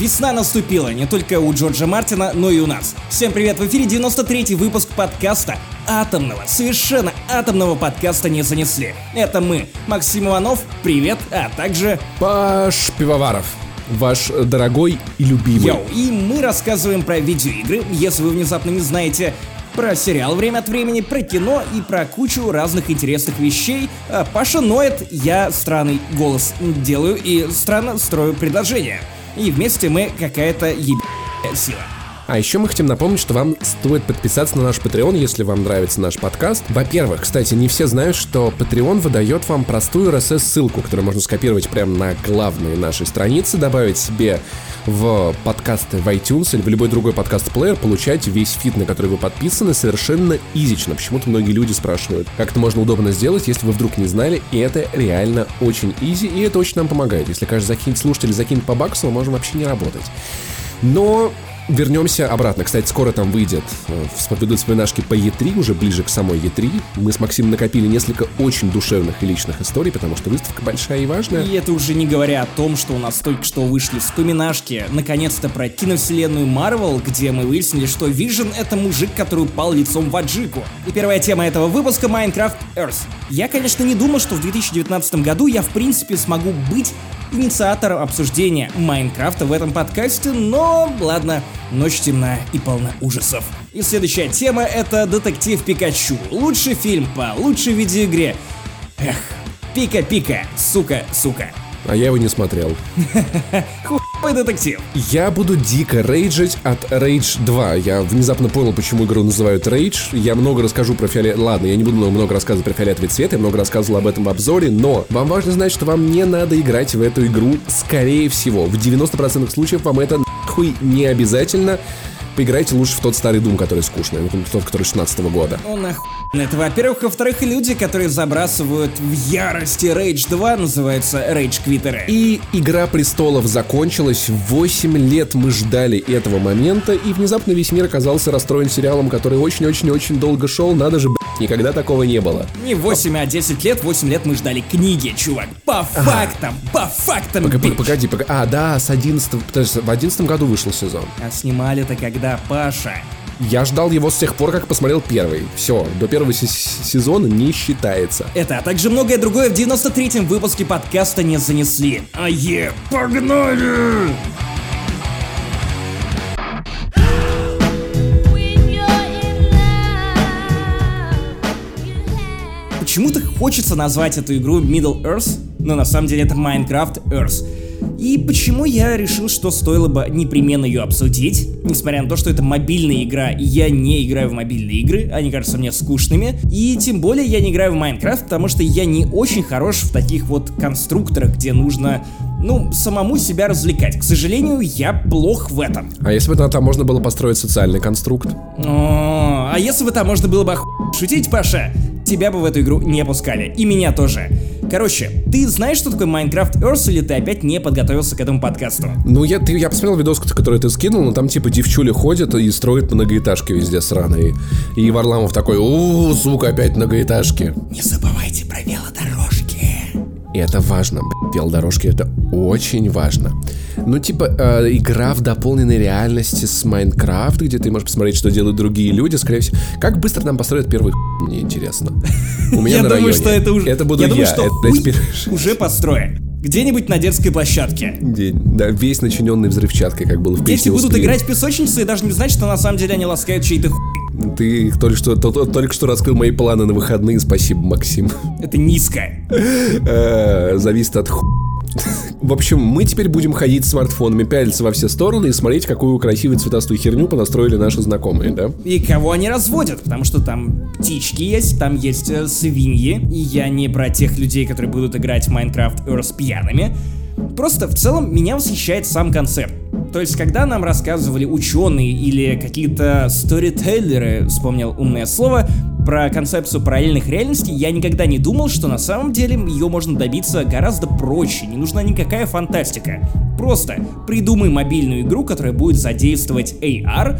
Весна наступила не только у Джорджа Мартина, но и у нас. Всем привет, в эфире 93-й выпуск подкаста атомного, совершенно атомного подкаста не занесли. Это мы, Максим Иванов, привет, а также... Паш Пивоваров ваш дорогой и любимый. Йоу, и мы рассказываем про видеоигры, если вы внезапно не знаете, про сериал время от времени, про кино и про кучу разных интересных вещей. А Паша ноет, я странный голос делаю и странно строю предложения. И вместе мы какая-то ебаная сила. А еще мы хотим напомнить, что вам стоит подписаться на наш Patreon, если вам нравится наш подкаст. Во-первых, кстати, не все знают, что Patreon выдает вам простую RSS-ссылку, которую можно скопировать прямо на главной нашей странице, добавить себе в подкасты в iTunes или в любой другой подкаст-плеер, получать весь фид, на который вы подписаны, совершенно изично. Почему-то многие люди спрашивают, как это можно удобно сделать, если вы вдруг не знали, и это реально очень easy, и это очень нам помогает. Если каждый закинет слушатель закинет по баксу, мы можем вообще не работать. Но вернемся обратно. Кстати, скоро там выйдет, э, подведут вспоминашки по Е3, уже ближе к самой Е3. Мы с Максимом накопили несколько очень душевных и личных историй, потому что выставка большая и важная. И это уже не говоря о том, что у нас только что вышли вспоминашки, наконец-то про киновселенную Марвел, где мы выяснили, что Вижен — это мужик, который упал лицом в аджику. И первая тема этого выпуска — Minecraft Earth. Я, конечно, не думал, что в 2019 году я в принципе смогу быть инициатором обсуждения Майнкрафта в этом подкасте, но ладно, ночь темна и полна ужасов. И следующая тема это Детектив Пикачу. Лучший фильм по лучшей видеоигре. Эх, пика-пика, сука, сука. А я его не смотрел. Хуй детектив. Я буду дико рейджить от Rage 2. Я внезапно понял, почему игру называют Rage. Я много расскажу про фиолет... Ладно, я не буду много рассказывать про фиолетовый цвет, я много рассказывал об этом в обзоре, но вам важно знать, что вам не надо играть в эту игру, скорее всего. В 90% случаев вам это нахуй не обязательно поиграйте лучше в тот старый Doom, который скучный, ну, тот, который 16 -го года. Ну нахуй. Это, во-первых. Во-вторых, люди, которые забрасывают в ярости Rage 2, называются Rage Квиттеры. И Игра Престолов закончилась. 8 лет мы ждали этого момента, и внезапно весь мир оказался расстроен сериалом, который очень-очень-очень долго шел. Надо же, блядь, никогда такого не было. Не 8, а 10 лет. 8 лет мы ждали книги, чувак. По фактам, по фактам, Погоди, погоди, погоди. А, да, с 11 в 11 году вышел сезон. А снимали-то когда, Паша? Я ждал его с тех пор, как посмотрел первый. Все, до первого сезона не считается. Это, а также многое другое в 93-м выпуске подкаста не занесли. А е, погнали! Почему-то хочется назвать эту игру Middle Earth, но на самом деле это Minecraft Earth. И почему я решил, что стоило бы непременно ее обсудить, несмотря на то, что это мобильная игра, и я не играю в мобильные игры, они кажутся мне скучными, и тем более я не играю в Майнкрафт, потому что я не очень хорош в таких вот конструкторах, где нужно ну, самому себя развлекать. К сожалению, я плох в этом. А если бы там можно было построить социальный конструкт? О, а если бы там можно было бы шутить, Паша, тебя бы в эту игру не пускали. И меня тоже. Короче, ты знаешь, что такое Minecraft Earth, или ты опять не подготовился к этому подкасту? Ну, я, ты, я посмотрел видос, который ты скинул, но там типа девчули ходят и строят многоэтажки везде сраные. И Варламов такой, у сука, опять многоэтажки. Не забывайте про велодорожки. И это важно, блядь, велодорожки, это очень важно. Ну, типа, э, игра в дополненной реальности с Майнкрафт, где ты можешь посмотреть, что делают другие люди, скорее всего. Как быстро нам построят первый мне интересно. У меня я на думаю, районе. что это уже... Это буду я. Думаю, что это уже построен. Где-нибудь на детской площадке. День. Да, весь начиненный взрывчаткой, как было в Дети будут играть в песочницы и даже не знать, что на самом деле они ласкают чей-то хуй. Ты только что, то, только что раскрыл мои планы на выходные, спасибо, Максим. Это низко. Э, зависит от ху... В общем, мы теперь будем ходить с смартфонами, пялиться во все стороны и смотреть, какую красивую цветастую херню понастроили наши знакомые, да? И кого они разводят, потому что там птички есть, там есть э, свиньи, и я не про тех людей, которые будут играть в Minecraft Earth пьяными. Просто в целом меня восхищает сам концепт. То есть, когда нам рассказывали ученые или какие-то сторителлеры, вспомнил умное слово, про концепцию параллельных реальностей, я никогда не думал, что на самом деле ее можно добиться гораздо проще, не нужна никакая фантастика. Просто придумай мобильную игру, которая будет задействовать AR,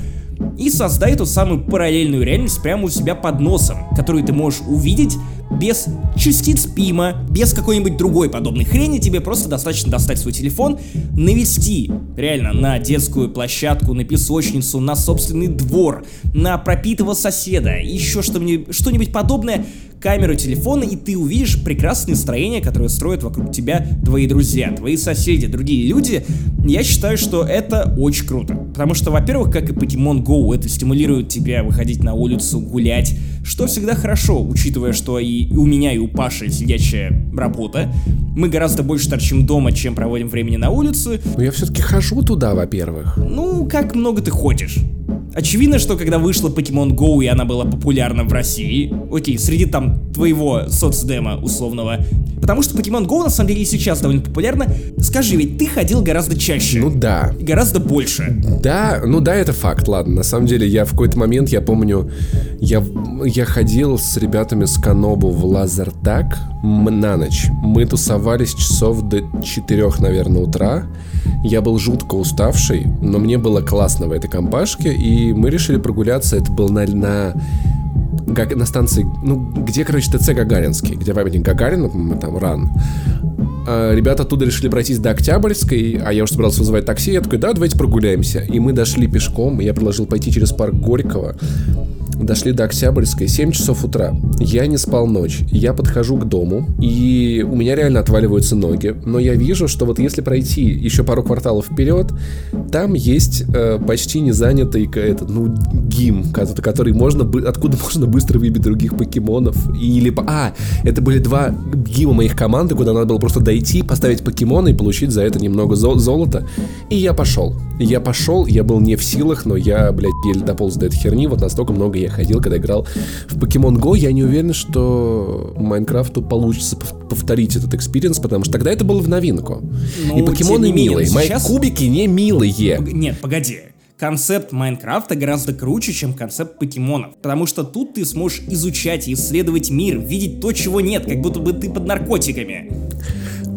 и создай ту самую параллельную реальность прямо у себя под носом, которую ты можешь увидеть без частиц пима, без какой-нибудь другой подобной хрени, тебе просто достаточно достать свой телефон, навести реально на детскую площадку, на песочницу, на собственный двор, на пропитого соседа, еще что-нибудь, что-нибудь подобное, камеру телефона, и ты увидишь прекрасное настроение, которое строят вокруг тебя твои друзья, твои соседи, другие люди. Я считаю, что это очень круто. Потому что, во-первых, как и Pokemon Go, это стимулирует тебя выходить на улицу, гулять, что всегда хорошо, учитывая, что и у меня, и у Паши сидячая работа. Мы гораздо больше торчим дома, чем проводим времени на улице. Но я все-таки хожу туда, во-первых. Ну, как много ты ходишь? Очевидно, что когда вышла Pokemon Go и она была популярна в России, окей, среди там твоего соцдема условного, потому что Pokemon Go на самом деле и сейчас довольно популярна, скажи, ведь ты ходил гораздо чаще. Ну да. И гораздо больше. Да, ну да, это факт, ладно. На самом деле, я в какой-то момент, я помню, я, я ходил с ребятами с Канобу в Лазертак на ночь. Мы тусовались часов до 4, наверное, утра. Я был жутко уставший, но мне было классно в этой компашке, и мы решили прогуляться. Это был на, на на станции, ну, где, короче, ТЦ Гагаринский, где памятник Гагарина, мы там, ран. А, ребята оттуда решили пройтись до Октябрьской, а я уже собрался вызывать такси, я такой, да, давайте прогуляемся. И мы дошли пешком, и я предложил пойти через парк Горького. Дошли до Октябрьской, 7 часов утра. Я не спал ночь. Я подхожу к дому, и у меня реально отваливаются ноги. Но я вижу, что вот если пройти еще пару кварталов вперед, там есть э, почти не занятый этот, ну, гим, который можно, откуда можно быстро выбить других покемонов. Или, а, это были два гима моих команды, куда надо было просто дойти, поставить покемона и получить за это немного зо- золота. И я пошел. Я пошел, я был не в силах, но я, блядь, еле дополз до этой херни, вот настолько много я ходил, когда играл в Pokemon Go, я не уверен, что Майнкрафту получится повторить этот experience, потому что тогда это было в новинку. Ну, и покемоны милые, сейчас... мои кубики не милые. Нет, погоди концепт Майнкрафта гораздо круче, чем концепт покемонов. Потому что тут ты сможешь изучать и исследовать мир, видеть то, чего нет, как будто бы ты под наркотиками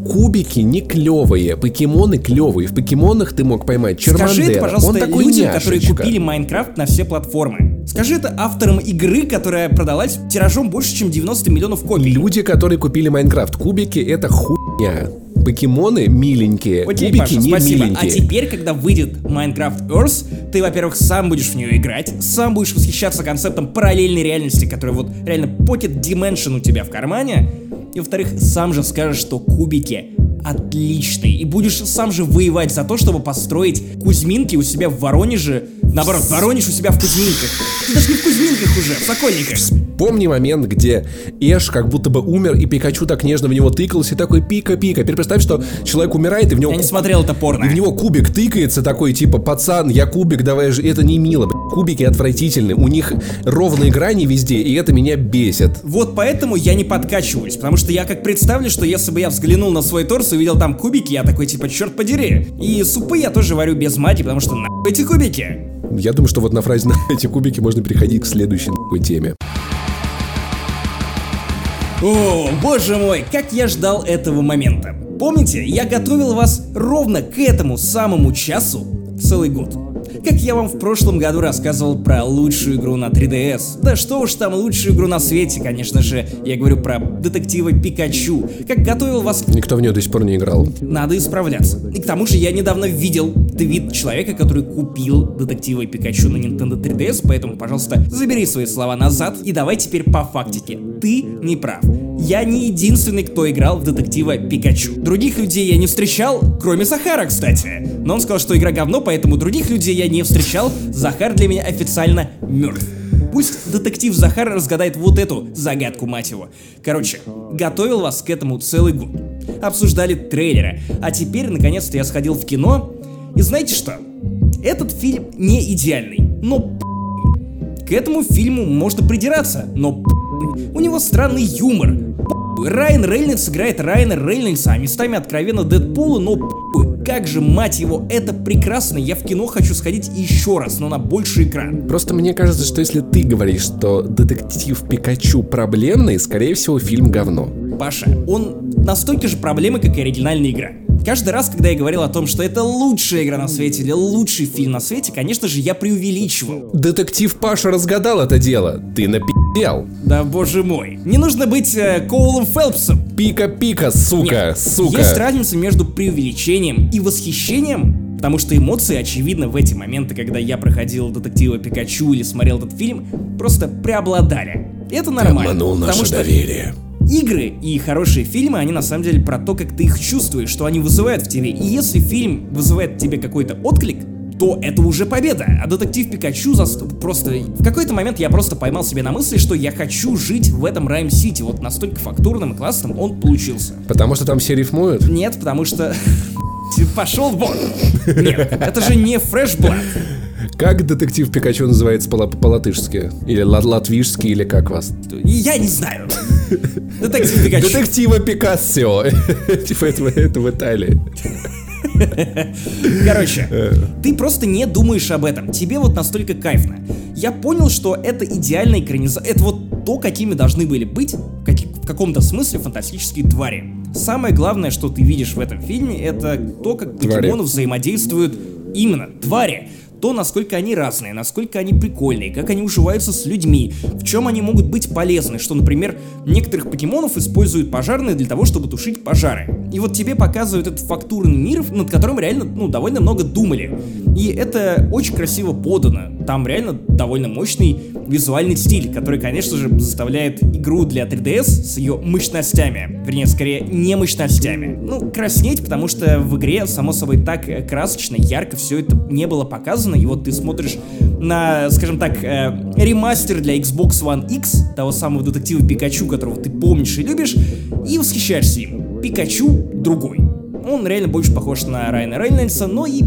кубики не клевые, покемоны клевые. В покемонах ты мог поймать Чермандера. Скажи это, пожалуйста, Он такой людям, няшечка. которые купили Майнкрафт на все платформы. Скажи это авторам игры, которая продалась тиражом больше, чем 90 миллионов копий. Люди, которые купили Майнкрафт. Кубики это хуйня. Покемоны миленькие, Окей, кубики Паша, не спасибо. миленькие. А теперь, когда выйдет Minecraft Earth, ты, во-первых, сам будешь в нее играть, сам будешь восхищаться концептом параллельной реальности, которая вот реально Pocket Dimension у тебя в кармане, и во-вторых, сам же скажешь, что кубики отличный. И будешь сам же воевать за то, чтобы построить Кузьминки у себя в Воронеже. Наоборот, Воронеж у себя в Кузьминках. Ты даже не в Кузьминках уже, в Сокольниках. Помни момент, где Эш как будто бы умер, и Пикачу так нежно в него тыкался, и такой пика-пика. Теперь представь, что человек умирает, и в него... Я не смотрел это порно. И в него кубик тыкается такой, типа, пацан, я кубик, давай же... Это не мило, блядь. Кубики отвратительны, у них ровные грани везде, и это меня бесит. Вот поэтому я не подкачиваюсь, потому что я как представлю, что если бы я взглянул на свой торс и увидел там кубики, я такой, типа, черт подери. И супы я тоже варю без мати, потому что нахуй эти кубики. Я думаю, что вот на фразе на эти кубики можно переходить к следующей нахуй теме. О, боже мой, как я ждал этого момента. Помните, я готовил вас ровно к этому самому часу целый год. Как я вам в прошлом году рассказывал про лучшую игру на 3DS. Да что уж там лучшую игру на свете, конечно же. Я говорю про детектива Пикачу. Как готовил вас... Никто в нее до сих пор не играл. Надо исправляться. И к тому же я недавно видел твит человека, который купил детектива Пикачу на Nintendo 3DS, поэтому, пожалуйста, забери свои слова назад и давай теперь по фактике. Ты не прав. Я не единственный, кто играл в детектива Пикачу. Других людей я не встречал, кроме Захара, кстати. Но он сказал, что игра говно, поэтому других людей я не встречал. Захар для меня официально мертв. Пусть детектив Захар разгадает вот эту загадку, мать его. Короче, готовил вас к этому целый год. Обсуждали трейлеры. А теперь, наконец-то, я сходил в кино. И знаете что? Этот фильм не идеальный, но к этому фильму можно придираться, но у него странный юмор. Райан Рейнольдс играет Райана Рейнольдса, а местами откровенно Дэдпула, но как же, мать его, это прекрасно, я в кино хочу сходить еще раз, но на больший экран. Просто мне кажется, что если ты говоришь, что детектив Пикачу проблемный, скорее всего, фильм говно. Паша, он настолько же проблемы, как и оригинальная игра. Каждый раз, когда я говорил о том, что это лучшая игра на свете или лучший фильм на свете, конечно же, я преувеличивал. Детектив Паша разгадал это дело. Ты на охуел. Да боже мой. Не нужно быть э, Коулом Фелпсом. Пика-пика, сука, Нет, сука. Есть разница между преувеличением и восхищением, потому что эмоции, очевидно, в эти моменты, когда я проходил детектива Пикачу или смотрел этот фильм, просто преобладали. И Это нормально. Обманул потому наше что доверие. игры и хорошие фильмы, они на самом деле про то, как ты их чувствуешь, что они вызывают в тебе. И если фильм вызывает в тебе какой-то отклик, то это уже победа. А детектив Пикачу за... просто... В какой-то момент я просто поймал себе на мысли, что я хочу жить в этом Райм-Сити. Вот настолько фактурным и классным он получился. Потому что там все рифмуют? Нет, потому что... Пошел вон! Нет, это же не Fresh Blood. Как детектив Пикачу называется по- по-латышски? Или ла- латвишски, или как вас? Я не знаю. Детектив Пикачу. Детектива Пикассио. Типа это это в Италии. Короче, ты просто не думаешь об этом. Тебе вот настолько кайфно. Я понял, что это идеальная экранизация. Это вот то, какими должны были быть в, каки- в каком-то смысле фантастические твари. Самое главное, что ты видишь в этом фильме, это то, как покемоны взаимодействуют именно твари. То, насколько они разные, насколько они прикольные, как они уживаются с людьми, в чем они могут быть полезны, что, например, некоторых покемонов используют пожарные для того, чтобы тушить пожары. И вот тебе показывают этот фактурный мир, над которым реально, ну, довольно много думали. И это очень красиво подано. Там реально довольно мощный визуальный стиль, который, конечно же, заставляет игру для 3DS с ее мощностями, вернее, скорее, не мощностями, ну, краснеть, потому что в игре, само собой, так красочно, ярко все это не было показано, и вот ты смотришь на, скажем так, э, ремастер для Xbox One X, того самого детектива Пикачу, которого ты помнишь и любишь, и восхищаешься им. Пикачу другой. Он реально больше похож на Райана Рейнольдса, но и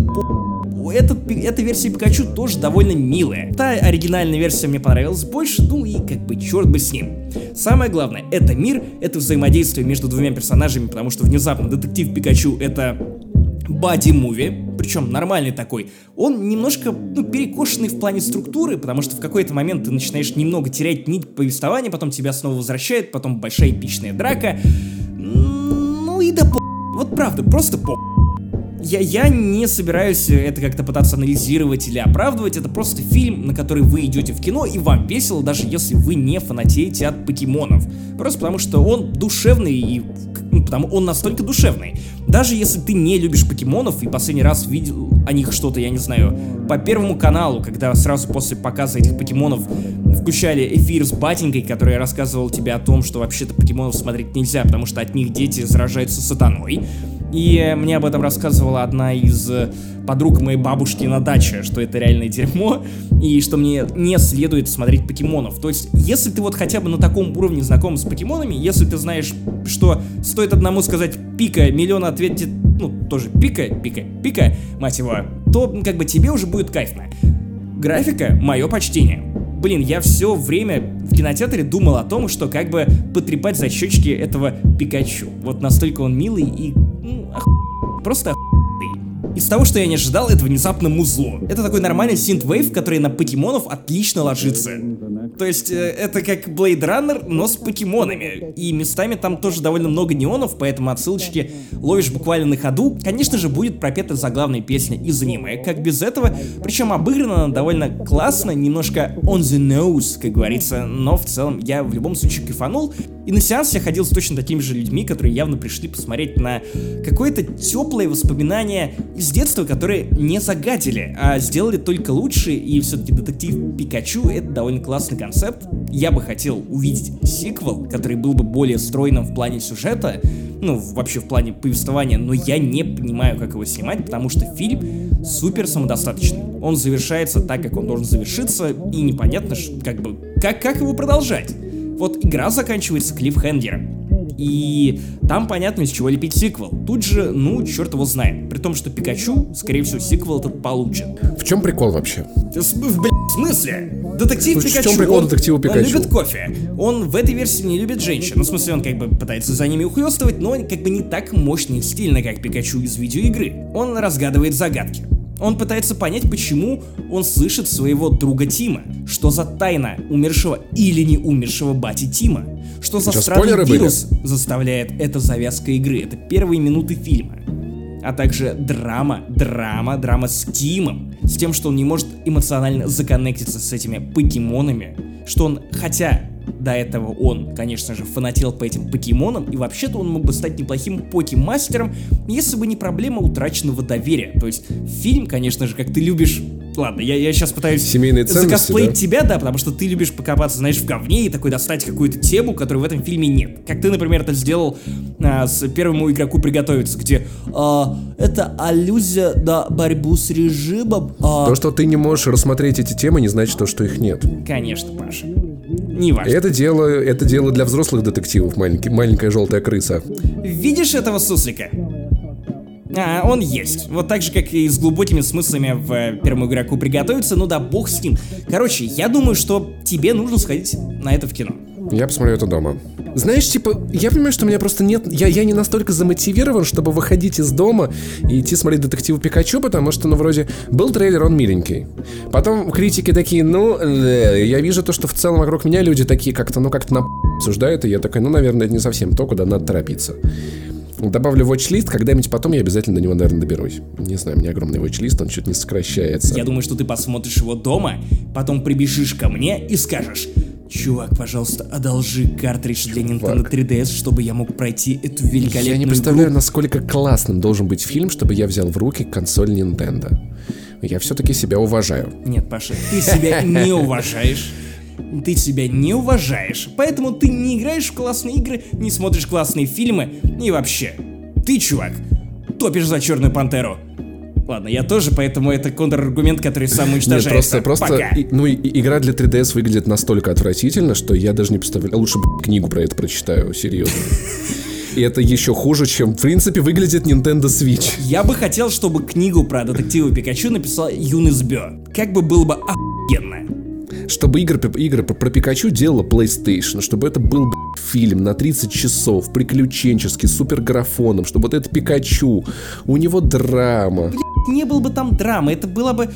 этот, эта версия Пикачу тоже довольно милая. Та оригинальная версия мне понравилась больше, ну и как бы черт бы с ним. Самое главное, это мир, это взаимодействие между двумя персонажами, потому что внезапно детектив Пикачу это бади-муви, причем нормальный такой, он немножко ну, перекошенный в плане структуры, потому что в какой-то момент ты начинаешь немного терять нить повествования, потом тебя снова возвращает, потом большая эпичная драка. Ну и да по... Вот правда, просто по... Я, я не собираюсь это как-то пытаться анализировать или оправдывать, это просто фильм, на который вы идете в кино, и вам весело, даже если вы не фанатеете от покемонов. Просто потому что он душевный, и ну, потому он настолько душевный. Даже если ты не любишь покемонов и последний раз видел о них что-то, я не знаю, по первому каналу, когда сразу после показа этих покемонов включали эфир с батенькой, который рассказывал тебе о том, что вообще-то покемонов смотреть нельзя, потому что от них дети заражаются сатаной. И мне об этом рассказывала одна из э, подруг моей бабушки на даче, что это реальное дерьмо, и что мне не следует смотреть покемонов. То есть, если ты вот хотя бы на таком уровне знаком с покемонами, если ты знаешь, что стоит одному сказать пика, миллион ответит, ну, тоже пика, пика, пика, мать его, то как бы тебе уже будет кайфно. Графика — мое почтение. Блин, я все время в кинотеатре думал о том, что как бы потрепать за щечки этого Пикачу. Вот настолько он милый и... Оху... Просто охуенный. Из того, что я не ожидал, это внезапно музло. Это такой нормальный синт-вейв, который на покемонов отлично ложится. То есть, э, это как Blade Runner, но с покемонами. И местами там тоже довольно много неонов, поэтому отсылочки ловишь буквально на ходу. Конечно же, будет пропета заглавная песня из аниме, как без этого. Причем обыграна она довольно классно, немножко on the nose, как говорится. Но в целом я в любом случае кайфанул. И на сеанс я ходил с точно такими же людьми, которые явно пришли посмотреть на какое-то теплое воспоминание из детства, которые не загадили, а сделали только лучше. И все-таки детектив Пикачу это довольно классный концепт. Я бы хотел увидеть сиквел, который был бы более стройным в плане сюжета, ну, вообще в плане повествования, но я не понимаю, как его снимать, потому что фильм супер самодостаточный. Он завершается так, как он должен завершиться, и непонятно, как бы, как, как его продолжать. Вот игра заканчивается клиффхенгером. И там понятно, из чего лепить сиквел. Тут же, ну, черт его знает. При том, что Пикачу, скорее всего, сиквел этот получит. В чем прикол вообще? В, блядь, в смысле? Детектив В чем Пикачу. прикол он- детектива Он Пикачу? любит кофе. Он в этой версии не любит женщин. Ну, в смысле, он как бы пытается за ними ухлёстывать, но он как бы не так мощно и стильно, как Пикачу из видеоигры. Он разгадывает загадки. Он пытается понять, почему он слышит своего друга Тима. Что за тайна умершего или не умершего бати Тима? Что за Что, странный спойлеры были? вирус заставляет эта завязка игры? Это первые минуты фильма а также драма, драма, драма с Тимом, с тем, что он не может эмоционально законнектиться с этими покемонами, что он, хотя до этого он, конечно же, фанател по этим покемонам, и вообще-то он мог бы стать неплохим покемастером, если бы не проблема утраченного доверия. То есть фильм, конечно же, как ты любишь Ладно, я, я сейчас пытаюсь Семейные закосплеить да? тебя, да, потому что ты любишь покопаться, знаешь, в говне и такой достать какую-то тему, которой в этом фильме нет. Как ты, например, это сделал а, с первому игроку приготовиться, где а, это аллюзия на борьбу с режимом. А... То, что ты не можешь рассмотреть эти темы, не значит то, что их нет. Конечно, Паша. Не важно. Это дело, это дело для взрослых детективов, маленький, маленькая желтая крыса. Видишь этого суслика? А, он есть. Вот так же, как и с глубокими смыслами в э, первому игроку приготовиться, ну да бог с ним. Короче, я думаю, что тебе нужно сходить на это в кино. Я посмотрю это дома. Знаешь, типа, я понимаю, что у меня просто нет... Я, я не настолько замотивирован, чтобы выходить из дома и идти смотреть детективу Пикачу, потому что, ну, вроде, был трейлер, он миленький. Потом критики такие, ну, э, я вижу то, что в целом вокруг меня люди такие как-то, ну, как-то на обсуждают, и я такой, ну, наверное, это не совсем то, куда надо торопиться. Добавлю watch-лист, когда-нибудь потом я обязательно до него, наверное, доберусь. Не знаю, у меня огромный watch-лист, он чуть не сокращается. Я думаю, что ты посмотришь его дома, потом прибежишь ко мне и скажешь, Чувак, пожалуйста, одолжи картридж для Nintendo 3DS, чтобы я мог пройти эту великолепную Я не представляю, игру. насколько классным должен быть фильм, чтобы я взял в руки консоль Nintendo. Я все-таки себя уважаю. Нет, Паша, ты себя не уважаешь ты себя не уважаешь, поэтому ты не играешь в классные игры, не смотришь классные фильмы и вообще. Ты, чувак, топишь за Черную Пантеру. Ладно, я тоже, поэтому это контраргумент, который сам уничтожается. Нет, просто, просто, и, ну, и, игра для 3DS выглядит настолько отвратительно, что я даже не представляю. Лучше книгу про это прочитаю, серьезно. И это еще хуже, чем, в принципе, выглядит Nintendo Switch. Я бы хотел, чтобы книгу про детектива Пикачу написал Юнис Бё. Как бы было бы охуенно чтобы игры, игры про, про Пикачу делала PlayStation, чтобы это был фильм на 30 часов, приключенческий, с суперграфоном, чтобы вот это Пикачу, у него драма. Не было бы там драмы, это было бы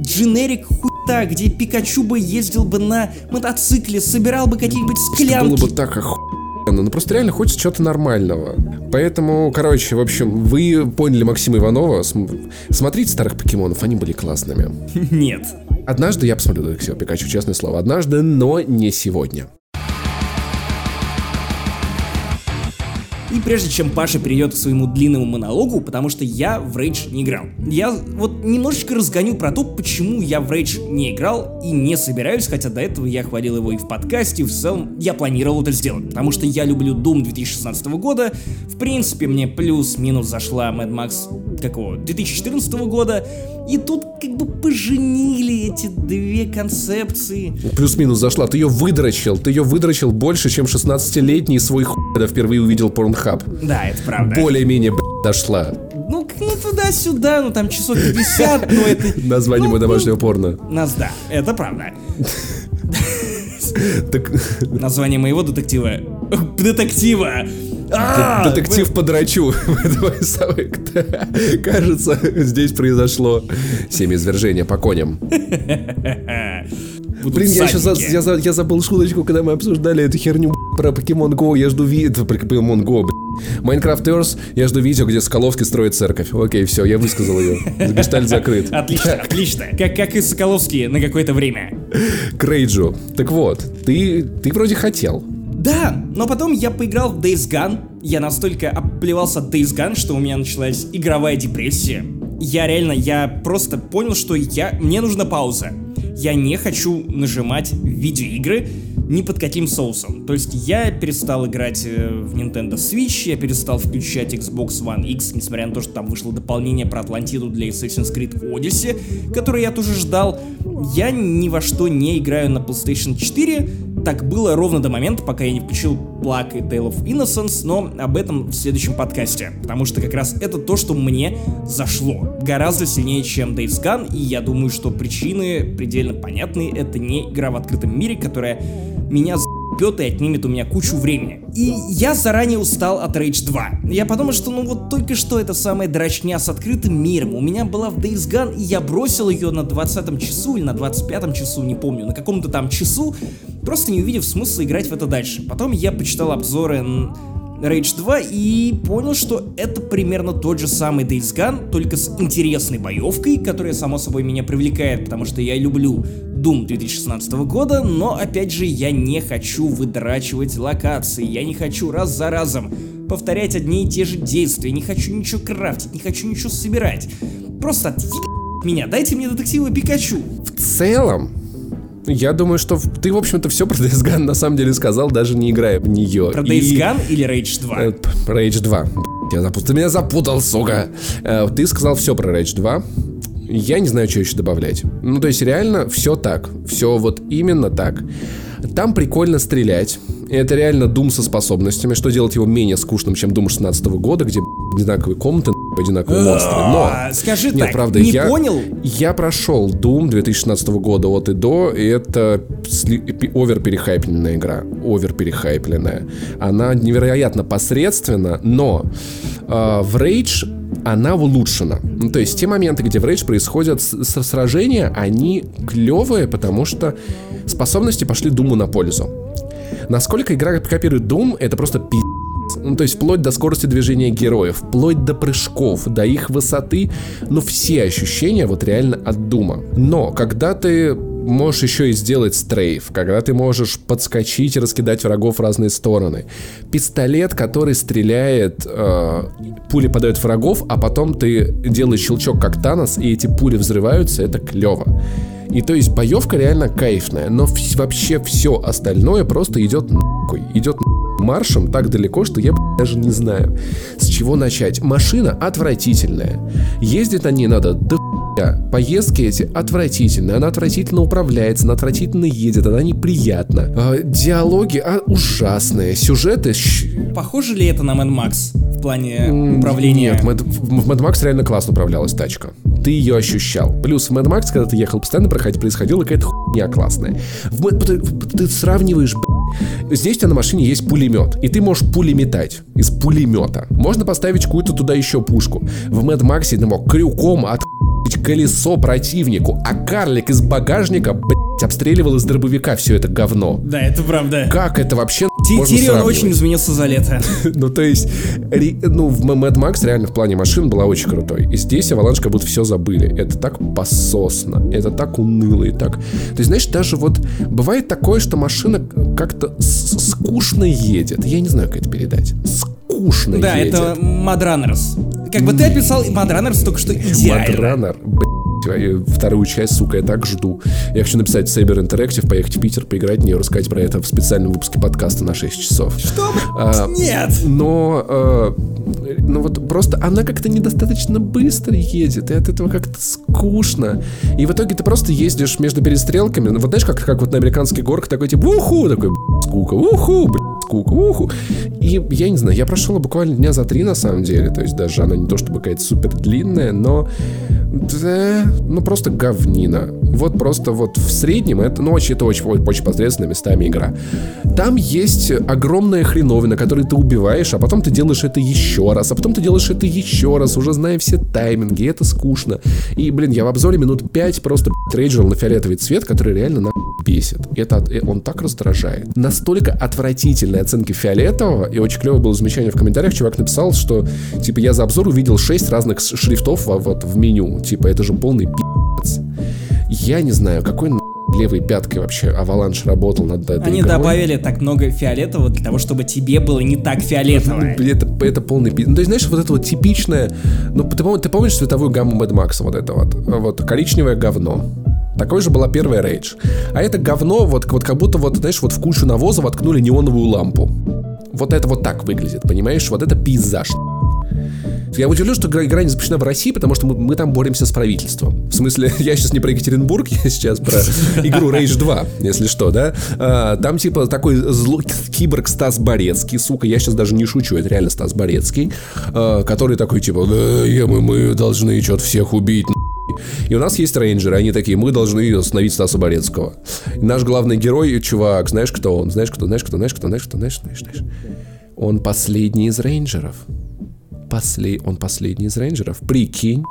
дженерик хуйта, где Пикачу бы ездил бы на мотоцикле, собирал бы какие-нибудь склянки. Это было бы так охуенно. Ну просто реально хочется чего-то нормального. Поэтому, короче, в общем, вы поняли Максима Иванова. Смотрите старых покемонов, они были классными. Нет. Однажды я посмотрю Детектива Пикачу, честное слово. Однажды, но не сегодня. И прежде чем Паша перейдет к своему длинному монологу, потому что я в Rage не играл. Я вот немножечко разгоню про то, почему я в Rage не играл и не собираюсь, хотя до этого я хвалил его и в подкасте, в целом я планировал это сделать, потому что я люблю Doom 2016 года, в принципе мне плюс-минус зашла Mad Max какого, 2014 года, и тут как бы поженили эти две концепции. Плюс-минус зашла. Ты ее выдрочил. Ты ее выдрочил больше, чем 16-летний свой хуй, когда впервые увидел Pornhub. Да, это правда. Более-менее, дошла. Ну, не туда-сюда, ну там часов 50, но это... Название ну, домашнего ну, порно. Нас, да, это правда. Так... Название моего детектива... Детектива! А, детектив подрачу. Кажется, здесь произошло семяизвержение по коням. Блин, я, еще за, я, за, я забыл шуточку, когда мы обсуждали эту херню про Pokemon Go. Я жду видео про Pokemon Go, Minecraft Earth, я жду видео, где Соколовский строит церковь. Окей, все, я высказал ее. Гештальт закрыт. Отлично, отлично. Как, как и Соколовский на какое-то время. Крейджу. Так вот, ты, ты вроде хотел. Да, но потом я поиграл в Days Gone, я настолько оплевался от Days Gone, что у меня началась игровая депрессия. Я реально, я просто понял, что я, мне нужна пауза. Я не хочу нажимать видеоигры ни под каким соусом. То есть я перестал играть э, в Nintendo Switch, я перестал включать Xbox One X, несмотря на то, что там вышло дополнение про Атлантиду для Assassin's Creed Odyssey, которое я тоже ждал. Я ни во что не играю на PlayStation 4, так было ровно до момента, пока я не включил Black и Tale of Innocence, но об этом в следующем подкасте, потому что как раз это то, что мне зашло. Гораздо сильнее, чем Days Gone, и я думаю, что причины предельно понятны. Это не игра в открытом мире, которая меня за***ет и отнимет у меня кучу времени. И я заранее устал от Rage 2. Я подумал, что ну вот только что это самая дрочня с открытым миром. У меня была в Days Gone, и я бросил ее на 20 часу или на 25 часу, не помню, на каком-то там часу, просто не увидев смысла играть в это дальше. Потом я почитал обзоры Rage 2 и понял, что это примерно тот же самый Days Gone, только с интересной боевкой, которая, само собой, меня привлекает, потому что я люблю Doom 2016 года, но опять же я не хочу выдрачивать локации, я не хочу раз за разом повторять одни и те же действия, не хочу ничего крафтить, не хочу ничего собирать. Просто отъеб меня, дайте мне детектива Пикачу. В целом, я думаю, что ты, в общем-то, все про Days Gone на самом деле сказал, даже не играя в нее. Про Days и... Gone или Rage 2? Э, Rage 2. Я запутал. Ты меня запутал, сука. Э, ты сказал все про Rage 2. Я не знаю, что еще добавлять. Ну, то есть, реально, все так. Все вот именно так. Там прикольно стрелять. Это реально Doom со способностями, что делать его менее скучным, чем Doom 16 года, где одинаковые комнаты, одинаковые монстры. Но, скажи нет, так, правда, не я, понял? Я прошел Doom 2016 года от и до, и это овер перехайпленная игра. Овер перехайпленная. Она невероятно посредственна, но э, в Rage она улучшена. Ну, то есть те моменты, где в Rage происходят сражения, они клевые, потому что способности пошли Думу на пользу. Насколько игра копирует Doom, это просто пи***. Ну, то есть вплоть до скорости движения героев, вплоть до прыжков, до их высоты, ну, все ощущения вот реально от Дума. Но, когда ты можешь еще и сделать стрейф, когда ты можешь подскочить и раскидать врагов в разные стороны. Пистолет, который стреляет, э, пули подают врагов, а потом ты делаешь щелчок как Танос, и эти пули взрываются, это клево. И то есть боевка реально кайфная, но вообще все остальное просто идет нахуй. Идет маршем так далеко, что я даже не знаю, с чего начать. Машина отвратительная. Ездить на ней надо до Поездки эти отвратительные, она отвратительно управляется, она отвратительно едет, она неприятна. А, диалоги а, ужасные, сюжеты... Похоже ли это на Mad Max в плане управления? Нет, Mad, в Mad Max реально классно управлялась тачка. Ты ее ощущал. Плюс в Mad Max, когда ты ехал, постоянно происходила какая-то хуйня классная. В, ты, ты сравниваешь, Здесь у тебя на машине есть пулемет, и ты можешь пули метать из пулемета. Можно поставить какую-то туда еще пушку. В Mad Max ты мог крюком от колесо противнику, а карлик из багажника, блядь, обстреливал из дробовика все это говно. Да, это правда. Как это вообще Тирион очень изменился за лето. ну, то есть, ну, в Mad Max реально в плане машин была очень крутой. И здесь Avalanche как будто все забыли. Это так пососно, это так уныло и так... То есть, знаешь, даже вот бывает такое, что машина как-то скучно едет. Я не знаю, как это передать. Скучно да, едет. Это Runners. Как бы ты описал Мадранерс только что идеально. Мадранер, вторую часть, сука, я так жду. Я хочу написать Saber Interactive, поехать в Питер, поиграть в нее, рассказать про это в специальном выпуске подкаста на 6 часов. Что? А, Нет! Но, а, ну вот просто она как-то недостаточно быстро едет, и от этого как-то скучно. И в итоге ты просто ездишь между перестрелками. Ну, вот знаешь, как, как вот на американских горках такой типа уху, такой скука, уху, скука, уху. И я не знаю, я прошел буквально дня за три на самом деле, то есть даже она не то чтобы какая-то супер длинная, но да, ну просто говнина. Вот просто вот в среднем это, ну очень, это очень, очень посредственная местами игра. Там есть огромная хреновина, которую ты убиваешь, а потом ты делаешь это еще раз, а потом ты делаешь это еще раз, уже зная все тайминги, и это скучно. И, блин, я в обзоре минут 5 просто трейджил на фиолетовый цвет, который реально на бесит. Это, он так раздражает. Настолько отвратительные оценки фиолетового, и очень клевое было замечание в комментариях, чувак написал, что, типа, я за обзор увидел 6 разных шрифтов вот в меню. Типа, это же полный пи***ц. Я не знаю, какой левой пяткой вообще Аваланш работал над этой Они игрой. добавили так много фиолетового для того, чтобы тебе было не так фиолетово. Это, это полный пи... Ну, то есть, знаешь, вот это вот типичное... Ну, ты, ты помнишь цветовую гамму Mad Max, вот это вот? Вот коричневое говно. Такой же была первая Рейдж. А это говно, вот, вот как будто вот, знаешь, вот в кучу навоза воткнули неоновую лампу. Вот это вот так выглядит, понимаешь? Вот это пейзаж. Я удивлен, что игра, не запрещена в России, потому что мы, мы там боремся с правительством. В смысле, я сейчас не про Екатеринбург, я сейчас про игру Rage 2, если что, да? А, там типа такой зло, киборг Стас Борецкий, сука, я сейчас даже не шучу, это реально Стас Борецкий, а, который такой типа, да, мы, мы должны что-то всех убить, и у нас есть рейнджеры, они такие, мы должны остановить Стаса Борецкого. Наш главный герой, чувак, знаешь, кто он? Знаешь, кто, знаешь, кто, знаешь, кто, знаешь, кто, знаешь, знаешь, знаешь. Он последний из рейнджеров. После... Он последний из рейнджеров. Прикинь.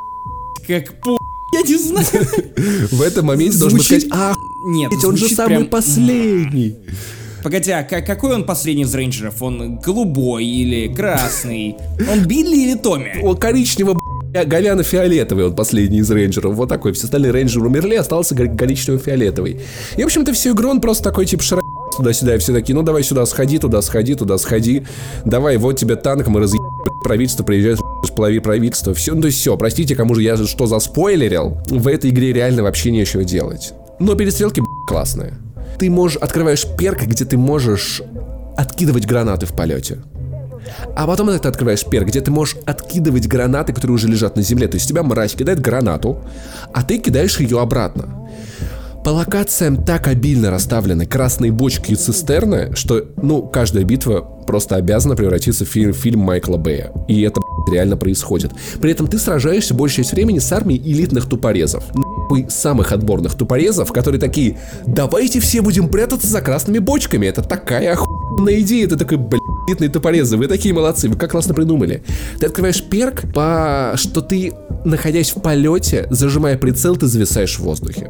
Как по... Я не знаю. В этом моменте должен сказать, а, нет, он же самый последний. Погоди, а какой он последний из рейнджеров? Он голубой или красный? Он Билли или Томми? Он коричневый, говяно-фиолетовый он последний из рейнджеров. Вот такой. Все остальные рейнджеры умерли, остался коричнево-фиолетовый. И, в общем-то, всю игру он просто такой, типа, шара туда-сюда, и все такие, ну давай сюда сходи, туда сходи, туда сходи. Давай, вот тебе танк, мы разъеб правительство приезжает полови правительства. Все, ну то есть все, простите, кому же я что за спойлерил. В этой игре реально вообще нечего делать. Но перестрелки классные. Ты можешь, открываешь перк, где ты можешь откидывать гранаты в полете. А потом ты открываешь перк, где ты можешь откидывать гранаты, которые уже лежат на земле. То есть тебя мразь кидает гранату, а ты кидаешь ее обратно. По локациям так обильно расставлены красные бочки и цистерны, что, ну, каждая битва просто обязана превратиться в фильм, фильм Майкла Бэя. И это реально происходит. При этом ты сражаешься большую часть времени с армией элитных тупорезов. самых отборных тупорезов, которые такие, давайте все будем прятаться за красными бочками. Это такая охуенная идея. Ты такой, блин, элитные тупорезы, вы такие молодцы, вы как классно придумали. Ты открываешь перк, по что ты, находясь в полете, зажимая прицел, ты зависаешь в воздухе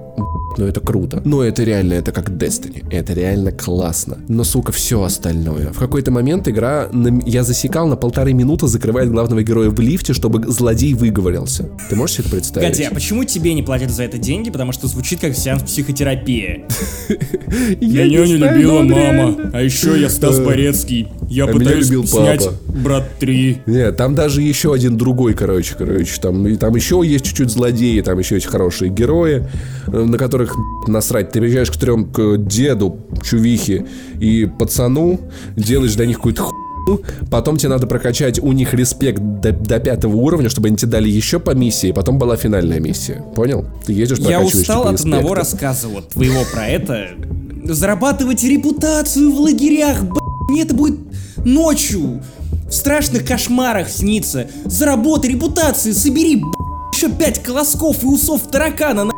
но это круто. Но это реально, это как Destiny. Это реально классно. Но, сука, все остальное. В какой-то момент игра, я засекал, на полторы минуты закрывает главного героя в лифте, чтобы злодей выговорился. Ты можешь себе это представить? Гадя, а почему тебе не платят за это деньги? Потому что звучит как сеанс психотерапии. Я не любила мама. А еще я Стас Борецкий. Я а пытаюсь снять Брат 3. Нет, там даже еще один другой, короче, короче. Там, и там еще есть чуть-чуть злодеи, там еще есть хорошие герои, э, на которых насрать. Ты приезжаешь к трем к деду, чувихе и пацану, делаешь для них какую-то ху Потом тебе надо прокачать у них респект до, до пятого уровня, чтобы они тебе дали еще по миссии, потом была финальная миссия. Понял? Ты едешь, Я устал типа, от одного рассказа вот твоего про это. Зарабатывать репутацию в лагерях, блядь, мне это будет ночью. В страшных кошмарах снится. Заработай репутацию, собери, еще пять колосков и усов таракана, на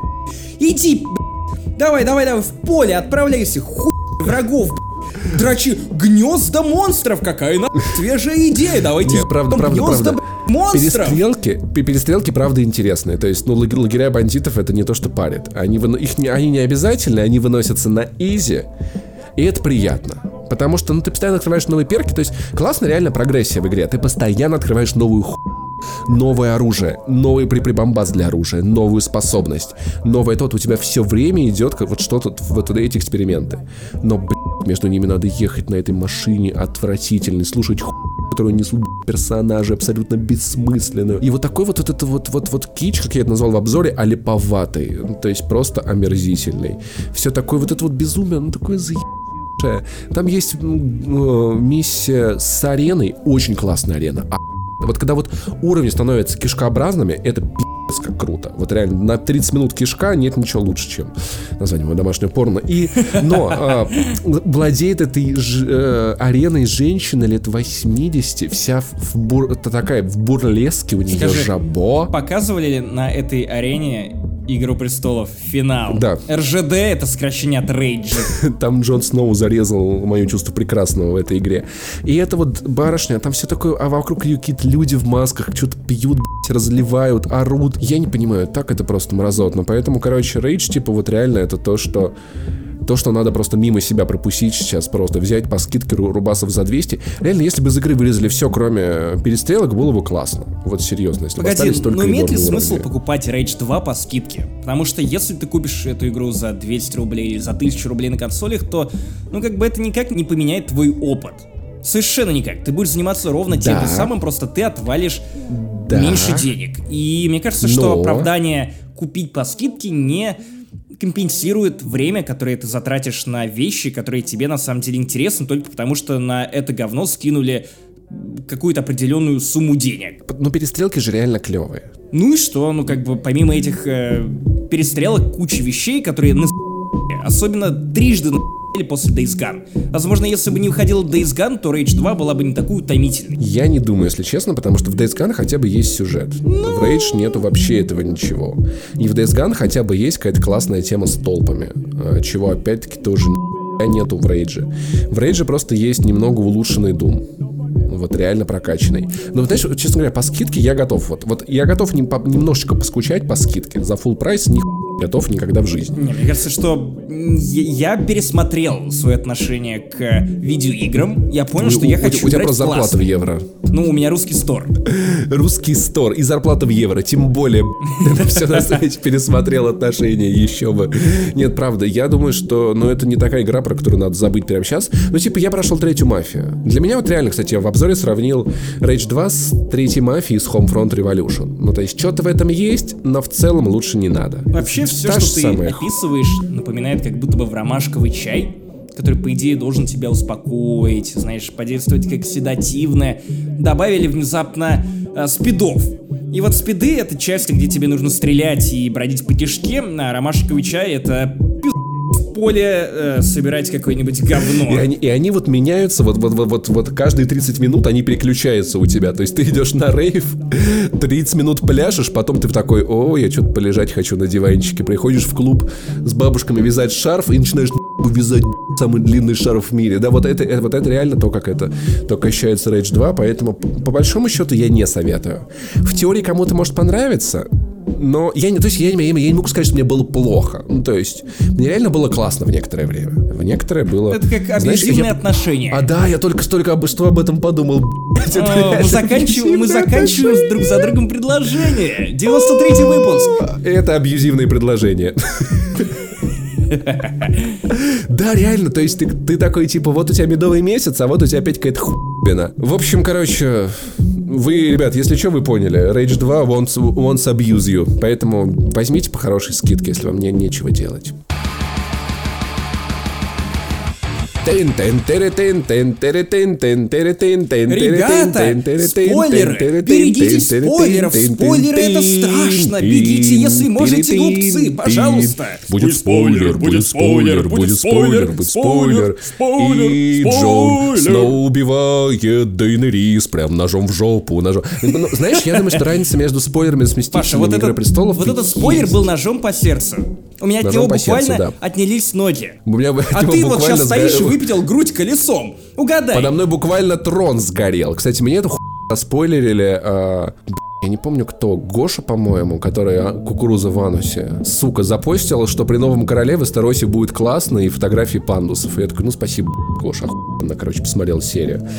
Иди, Давай, давай, давай, в поле отправляйся, хуй врагов, драчи гнезда монстров, какая на свежая идея, давайте Нет, правда, правда, гнезда, правда. монстров. Перестрелки, перестрелки, правда, интересные, то есть, ну, лагеря бандитов это не то, что парит, они, их, они не обязательны, они выносятся на изи, и это приятно. Потому что, ну, ты постоянно открываешь новые перки, то есть классно реально прогрессия в игре. Ты постоянно открываешь новую ху новое оружие, новый приприбамбас для оружия, новую способность, новое тот, у тебя все время идет как вот что-то, вот эти эксперименты. Но, блядь, между ними надо ехать на этой машине отвратительной, слушать ху которую несут персонажи абсолютно бессмысленную. И вот такой вот, вот это вот, вот, вот кич, как я это назвал в обзоре, алиповатый. То есть просто омерзительный. Все такое вот это вот безумие, ну такое заеб там есть э, миссия с ареной, очень классная арена. А вот когда вот уровни становятся кишкообразными, это пи***ц как круто. Вот реально, на 30 минут кишка нет ничего лучше, чем название моего домашнего порно. И, но э, владеет этой ж, э, ареной женщина лет 80, вся в, бур, такая в бурлеске, у нее Скажи, жабо. Показывали ли на этой арене Игру престолов, финал. Да. РЖД это сокращение от Рейджа. Там Джон Сноу зарезал мое чувство прекрасного в этой игре. И это вот барышня, там все такое, а вокруг ее какие-то люди в масках, что-то пьют, разливают, орут. Я не понимаю, так это просто мразотно. Поэтому, короче, Рейдж, типа, вот реально это то, что то, что надо просто мимо себя пропустить сейчас, просто взять по скидке рубасов за 200. Реально, если бы из игры вырезали все, кроме перестрелок, было бы классно. Вот серьезно, если Погоди, бы только ну имеет ли смысл уровня? покупать Rage 2 по скидке? Потому что если ты купишь эту игру за 200 рублей или за 1000 рублей на консолях, то, ну, как бы это никак не поменяет твой опыт. Совершенно никак. Ты будешь заниматься ровно да. тем же самым, просто ты отвалишь да. меньше денег. И мне кажется, Но... что оправдание купить по скидке не компенсирует время, которое ты затратишь на вещи, которые тебе на самом деле интересны, только потому что на это говно скинули какую-то определенную сумму денег. Но перестрелки же реально клевые. Ну и что? Ну как бы помимо этих э, перестрелок куча вещей, которые на особенно трижды на или после Days Gone. Возможно, если бы не выходил Days Gone, то Rage 2 была бы не такой утомительной. Я не думаю, если честно, потому что в Days Gone хотя бы есть сюжет. Ну... В Rage нету вообще этого ничего. И в Days Gone хотя бы есть какая-то классная тема с толпами, а, чего опять-таки тоже нету в Рейдже. В Рейдже просто есть немного улучшенный Doom вот реально прокачанный. Но, знаешь, честно говоря, по скидке я готов. Вот, вот я готов нем, по, немножечко поскучать по скидке. За full прайс ни готов никогда в жизни. Не, мне кажется, что я пересмотрел свое отношение к видеоиграм. Я понял, что я хочу У тебя просто зарплата в евро. Ну, у меня русский стор. Русский стор и зарплата в евро, тем более. Все на свете пересмотрел отношения, еще бы. Нет, правда, я думаю, что, ну, это не такая игра, про которую надо забыть прямо сейчас. Ну, типа, я прошел третью мафию. Для меня вот реально, кстати, в обзоре сравнил Rage 2 с третьей мафией с Homefront Revolution. Ну, то есть, что-то в этом есть, но в целом лучше не надо. Вообще, все, Та что ты самая... описываешь, напоминает как будто бы в ромашковый чай, который, по идее, должен тебя успокоить, знаешь, подействовать как седативное. Добавили внезапно э, спидов. И вот спиды — это часть, где тебе нужно стрелять и бродить по кишке, а ромашковый чай — это поле э, собирать какое-нибудь говно. И они, и они вот меняются, вот, вот, вот, вот, вот каждые 30 минут они переключаются у тебя. То есть ты идешь на рейв, 30 минут пляшешь, потом ты в такой, о, я что-то полежать хочу на диванчике. Приходишь в клуб с бабушками вязать шарф и начинаешь вязать самый длинный шарф в мире. Да, вот это, это, вот это реально то, как это, то, ощущается Rage 2, поэтому по большому счету я не советую. В теории кому-то может понравиться, но я не, то есть я, я, я не могу сказать, что мне было плохо. Ну, то есть, мне реально было классно в некоторое время. В некоторое было... Это как абьюзивные я... отношения. А да, я только столько об, что об этом подумал. О, мы заканчиваем, мы заканчиваем друг за другом предложение. 93-й выпуск. Это абьюзивные предложения. Да, реально, то есть ты, ты такой, типа, вот у тебя медовый месяц, а вот у тебя опять какая-то хуйня. В общем, короче, вы, ребят, если что, вы поняли. Rage 2 wants, wants abuse you. Поэтому возьмите по хорошей скидке, если вам не, нечего делать. Ребята, спойлеры, берегитесь спойлеров, спойлеры это страшно, бегите, если можете, глупцы, пожалуйста. Будет спойлер, будет спойлер, будет спойлер, будет спойлер, и Джон снова убивает Дейнерис прям ножом в жопу, ножом. Ну, знаешь, я думаю, что разница между спойлерами с Мстителями вот Игры Престолов Вот этот спойлер был ножом по сердцу. У меня от него буквально отнялись ноги. А ты вот сейчас стоишь и выпятил грудь колесом. Угадай. Подо мной буквально трон сгорел. Кстати, мне эту ху... спойлерили. А... Я не помню кто, Гоша, по-моему, который а, кукуруза в анусе, сука, запостил, что при новом короле в Эстеросе будет классно и фотографии пандусов. И я такой, ну спасибо, Гоша, охуенно, короче, посмотрел серию.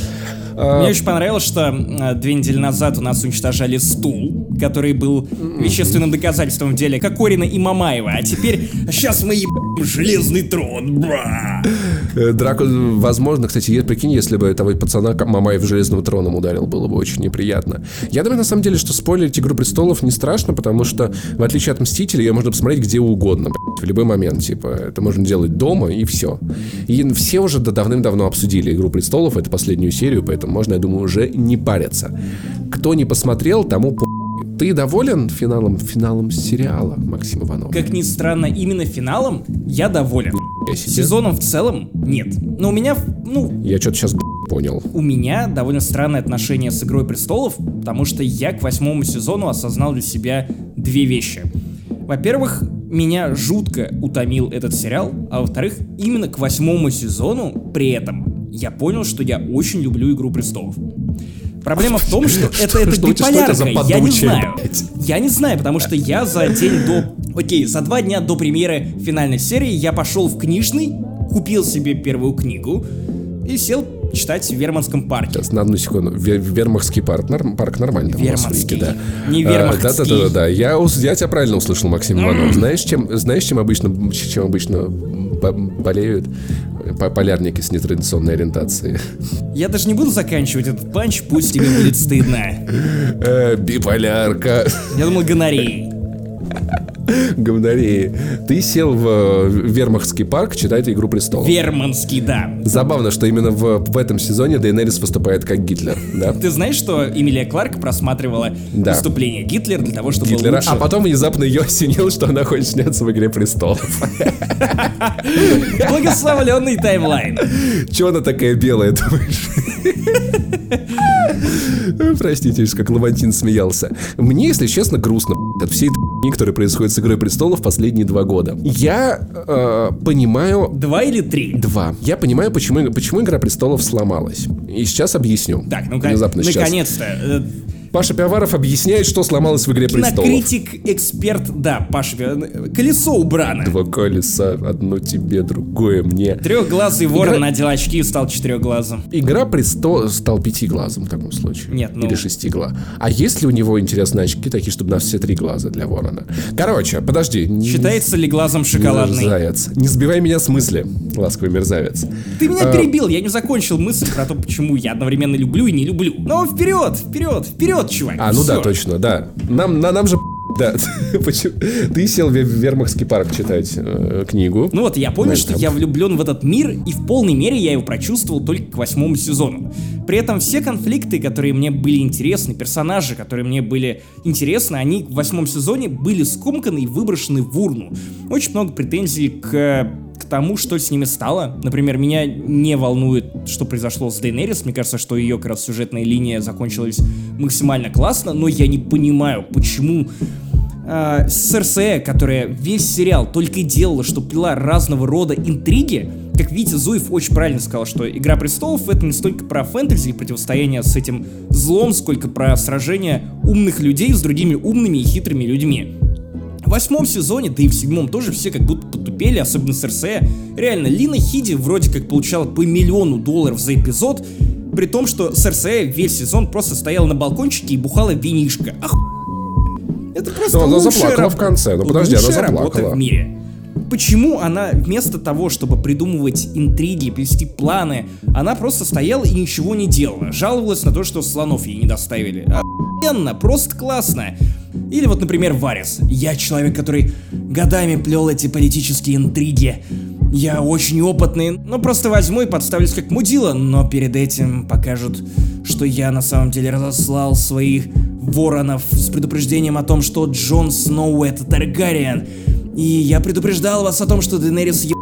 А, Мне очень понравилось, что а, две недели назад у нас уничтожали стул, который был вещественным доказательством в деле Кокорина и Мамаева, а теперь сейчас мы ебем железный трон, бра! Э, Драку, возможно, кстати, прикинь, если бы этого пацана Мамаев железным троном ударил, было бы очень неприятно. Я думаю, на самом деле, что спойлерить Игру Престолов не страшно, потому что, в отличие от Мстителей, ее можно посмотреть где угодно, в любой момент, типа, это можно делать дома, и все. И все уже давным-давно обсудили Игру Престолов, это последнюю серию, поэтому поэтому можно, я думаю, уже не париться. Кто не посмотрел, тому по... Ты доволен финалом, финалом сериала, Максим Иванов? Как ни странно, именно финалом я доволен. Сезоном в целом нет. Но у меня, ну... Я что-то сейчас понял. У меня довольно странное отношение с Игрой Престолов, потому что я к восьмому сезону осознал для себя две вещи. Во-первых, меня жутко утомил этот сериал, а во-вторых, именно к восьмому сезону при этом я понял, что я очень люблю «Игру престолов». Проблема в том, что это, это биполярка, я не знаю. Я не знаю, потому что я за день до... Окей, за два дня до премьеры финальной серии я пошел в книжный, купил себе первую книгу и сел читать в Верманском парке. Сейчас, на одну секунду. Вер Вермахский парк, нар парк нормально. Верманский, да. Не Вермахский. А, да, да, да, да. Я, я тебя правильно услышал, Максим Иванов. Знаешь, чем, знаешь, чем обычно, чем обычно болеют полярники с нетрадиционной ориентацией. Я даже не буду заканчивать этот панч, пусть тебе будет стыдно. Э, биполярка. Я думал, гонореей. Говнореи. Ты сел в э, Вермахский парк читать «Игру престолов». Верманский, да. Забавно, что именно в, в этом сезоне Дейнерис выступает как Гитлер, да? Ты знаешь, что Эмилия Кларк просматривала да. выступление Гитлера для того, чтобы Гитлера, лучше... а потом внезапно ее осенило, что она хочет сняться в «Игре престолов». Благословленный таймлайн. Чего она такая белая, думаешь? Простите, как Лавантин смеялся. Мне, если честно, грустно от всей которые происходят с Игрой Престолов последние два года. Я э, понимаю... Два или три? Два. Я понимаю, почему, почему Игра Престолов сломалась. И сейчас объясню. Так, ну наконец-то. Э, Паша Пиаваров объясняет, что сломалось в «Игре престолов». Кинокритик, эксперт, да, Паша Пиаваров. Колесо убрано. Два колеса, одно тебе, другое мне. Трехглазый ворон Игра... надел очки и стал четырехглазым. «Игра престолов» стал пятиглазым в таком случае. Нет, ну... Или шестиглаз. А есть ли у него, интересные очки такие, чтобы на все три глаза для ворона? Короче, подожди. Считается ли глазом шоколадный? Мерзавец. Не сбивай меня с мысли, ласковый мерзавец. Ты меня а... перебил, я не закончил мысль про то, почему я одновременно люблю и не люблю. Но вперед, вперед, вперед, чувак. А, ну Все. да, точно, да. Нам, на, нам же да, ты сел в Вермахский парк читать э, книгу. Ну вот, я понял, что я влюблен в этот мир, и в полной мере я его прочувствовал только к восьмому сезону. При этом все конфликты, которые мне были интересны, персонажи, которые мне были интересны, они в восьмом сезоне были скомканы и выброшены в урну. Очень много претензий к к тому, что с ними стало. Например, меня не волнует, что произошло с Дейнерис. Мне кажется, что ее как раз сюжетная линия закончилась максимально классно, но я не понимаю, почему э, которая весь сериал только и делала, что пила разного рода интриги, как видите, Зуев очень правильно сказал, что «Игра престолов» — это не столько про фэнтези и противостояние с этим злом, сколько про сражение умных людей с другими умными и хитрыми людьми. В восьмом сезоне, да и в седьмом тоже все как будто потупели, особенно Серсея. Реально, Лина Хиди вроде как получала по миллиону долларов за эпизод, при том, что Серсея весь сезон просто стояла на балкончике и бухала винишко. Ах, это просто Но она заплакала раб... в конце. Ну подожди, она заплакала. в мире. Почему она вместо того, чтобы придумывать интриги, плести планы, она просто стояла и ничего не делала. Жаловалась на то, что слонов ей не доставили. Охуенно, просто классно. Или вот, например, Варис. Я человек, который годами плел эти политические интриги. Я очень опытный, но просто возьму и подставлюсь как мудила, но перед этим покажут, что я на самом деле разослал своих воронов с предупреждением о том, что Джон Сноу это Таргариен. И я предупреждал вас о том, что Дейнерис еб...